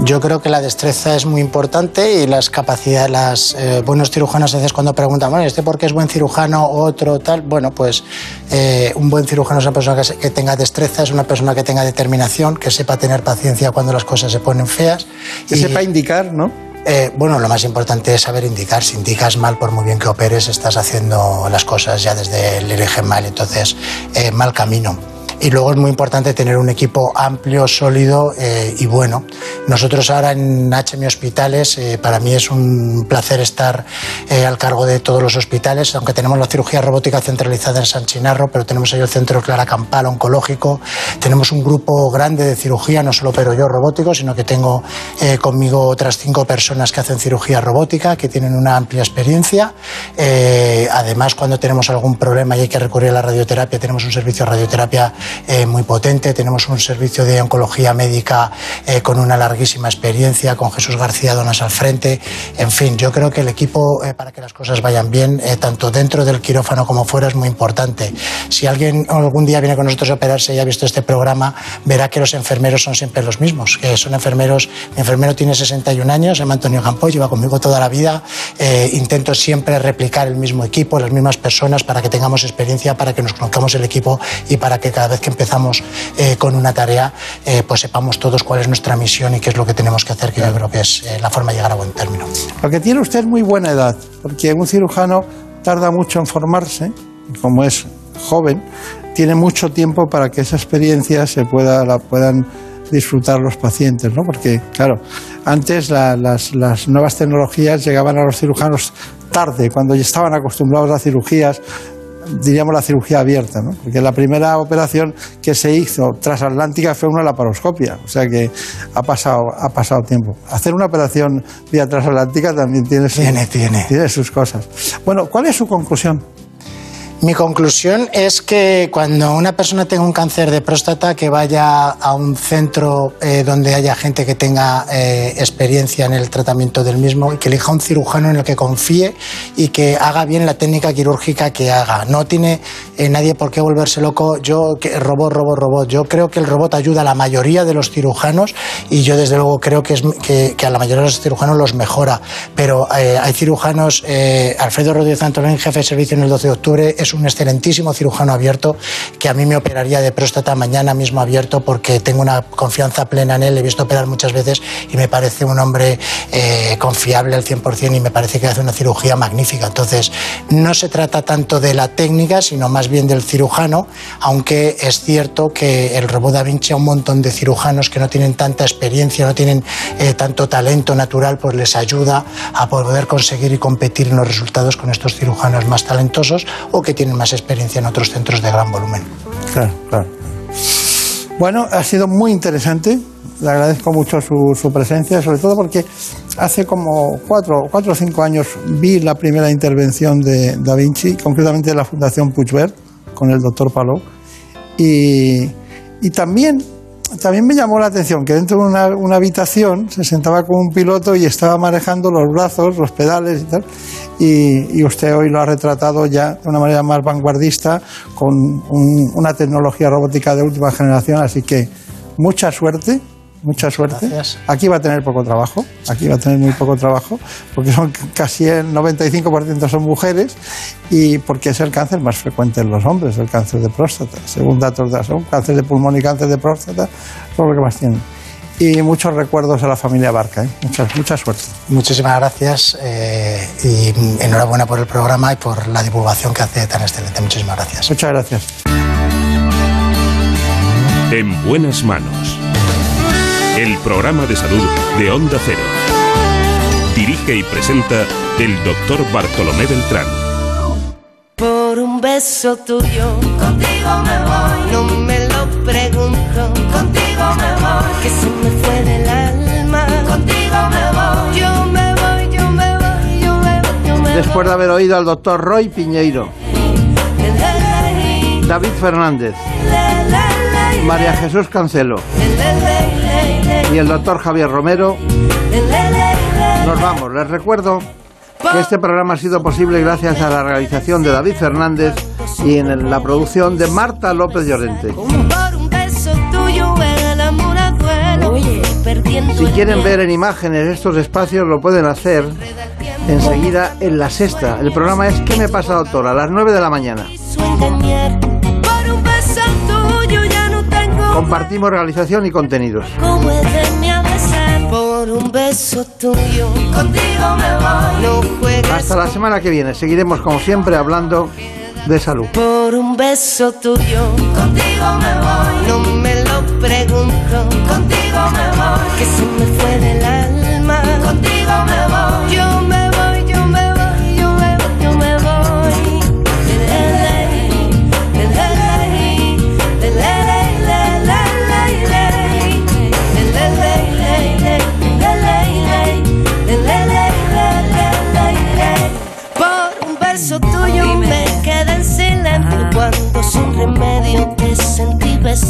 Yo creo que la destreza es muy importante y las capacidades, las eh, buenos cirujanos a veces cuando preguntan, bueno, ¿este por qué es buen cirujano, otro tal? Bueno, pues eh, un buen cirujano es una persona que, tenga destreza, es una persona que tenga determinación, que sepa tener paciencia cuando las cosas se ponen feas. Que sepa indicar, ¿no? Eh, bueno, lo más importante es saber indicar. Si indicas mal, por muy bien que operes, estás haciendo las cosas ya desde el origen mal, entonces eh, mal camino. Y luego es muy importante tener un equipo amplio, sólido eh, y bueno. Nosotros ahora en HMI Hospitales, eh, para mí es un placer estar eh, al cargo de todos los hospitales, aunque tenemos la cirugía robótica centralizada en San Chinarro, pero tenemos ahí el centro Clara Campal oncológico, tenemos un grupo grande de cirugía, no solo opero yo robótico, sino que tengo eh, conmigo otras cinco personas que hacen cirugía robótica, que tienen una amplia experiencia. Eh, además, cuando tenemos algún problema y hay que recurrir a la radioterapia, tenemos un servicio de radioterapia eh, muy potente, tenemos un servicio de oncología médica eh, con una larguísima experiencia, con Jesús García Donas al frente. En fin, yo creo que el equipo, eh, para que las cosas vayan bien, eh, tanto dentro del quirófano como fuera, es muy importante. Si alguien algún día viene con nosotros a operarse y ha visto este programa, verá que los enfermeros son siempre los mismos, son enfermeros. Mi enfermero tiene 61 años, se llama Antonio Campo, lleva conmigo toda la vida. Eh, intento siempre replicar el mismo equipo, las mismas personas, para que tengamos experiencia, para que nos conozcamos el equipo y para que cada vez que empezamos eh, con una tarea, eh, pues sepamos todos cuál es nuestra misión y qué es lo que tenemos que hacer, que yo creo que es eh, la forma de llegar a buen término. Lo que tiene usted muy buena edad, porque un cirujano tarda mucho en formarse, como es joven, tiene mucho tiempo para que esa experiencia se pueda, la puedan disfrutar los pacientes, ¿no? Porque, claro, antes la- las, las nuevas tecnologías llegaban a los cirujanos tarde, cuando ya estaban acostumbrados a cirugías, diríamos la cirugía abierta, ¿no? Porque la primera operación que se hizo transatlántica fue una laparoscopia, o sea que ha pasado, ha pasado tiempo. Hacer una operación vía transatlántica también tiene, sus- Tiene, tiene. tiene sus cosas. Bueno, ¿cuál es su conclusión? Mi conclusión es que cuando una persona tenga un cáncer de próstata, que vaya a un centro eh, donde haya gente que tenga eh, experiencia en el tratamiento del mismo y que elija un cirujano en el que confíe y que haga bien la técnica quirúrgica que haga. No tiene eh, nadie por qué volverse loco. Yo, que, robot, robot, robot. Yo creo que el robot ayuda a la mayoría de los cirujanos y yo desde luego creo que, que, a la mayoría de los cirujanos los mejora. Pero hay cirujanos, Alfredo Rodríguez Antolín, jefe de servicio en el 12 de octubre, es un excelentísimo cirujano abierto que a mí me operaría de próstata mañana mismo abierto porque tengo una confianza plena en él, le he visto operar muchas veces y me parece un hombre eh, confiable al 100% y me parece que hace una cirugía magnífica. Entonces, no se trata tanto de la técnica, sino más bien del cirujano, aunque es cierto que el robot Da Vinci a un montón de cirujanos que no tienen tanta experiencia, no tienen eh, tanto talento natural, pues les ayuda a poder conseguir y competir en los resultados con estos cirujanos más talentosos o que tienen más experiencia en otros centros de gran volumen. Claro, claro. Bueno, ha sido muy interesante. Le agradezco mucho su, presencia, sobre todo porque hace como cuatro, cuatro o cinco años vi la primera intervención de Da Vinci, concretamente de la Fundación Puigvert, con el doctor Palou. Y también, también me llamó la atención que dentro de una, habitación se sentaba con un piloto y estaba manejando los brazos, los pedales y tal. Y, y usted hoy lo ha retratado ya de una manera más vanguardista, con un- una tecnología robótica de última generación. Así que mucha suerte, mucha suerte. Aquí va a tener poco trabajo, aquí va a tener muy poco trabajo, porque son casi el 95% son mujeres y porque es el cáncer más frecuente en los hombres, el cáncer de próstata. Según datos de la SOM, cáncer de pulmón y cáncer de próstata son los que más tienen. Y muchos recuerdos a la familia Barca, ¿eh? mucha, mucha suerte. Muchísimas gracias eh, y enhorabuena por el programa y por la divulgación que hace tan excelente. Muchísimas gracias. Muchas gracias. En buenas manos. El programa de salud de Onda Cero. Dirige y presenta el doctor Bartolomé Beltrán. Por un beso tuyo, contigo me voy. No me lo pregunto, contigo me voy. Que se me fue del alma, contigo me voy. Yo me voy, yo me voy, yo me voy, yo me voy. Después de haber oído al doctor Roy Piñeiro, David Fernández, María Jesús Cancelo y el doctor Javier Romero, nos vamos. Les recuerdo que este programa ha sido posible gracias a la realización de David Fernández y en la producción de Marta López Llorente. Si quieren ver en imágenes estos espacios, lo pueden hacer enseguida en la sexta. El programa es ¿Qué me pasa, doctor? A las 9 de la mañana. Compartimos realización y contenidos. como es de mi besar. Por un beso tuyo, contigo me voy. No Hasta la semana que viene. Seguiremos, como siempre, hablando de salud. por un beso tuyo, contigo me voy. No me lo pregunto, contigo me voy. Que se me fue del alma, contigo me voy. Yo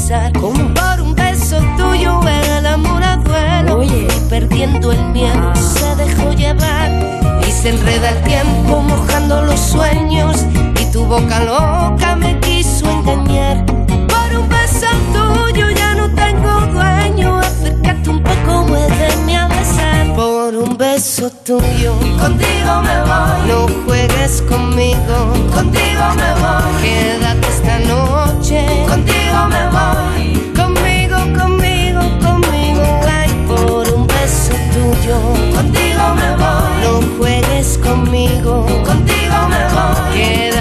sentí besar. Como por un beso tuyo el amor a duelo y perdiendo el miedo se dejó llevar y se enreda el tiempo mojando los sueños y tu boca loca me quiso engañar. Por un beso tuyo ya no tengo dueño, acércate un poco, muéveme a besar. Por un beso tuyo, contigo me voy. No juegues conmigo, contigo me voy. Quédate esta noche, Contigo me voy. Conmigo, conmigo, conmigo hay por un beso tuyo. Contigo me voy. No juegues conmigo. Contigo me voy. Queda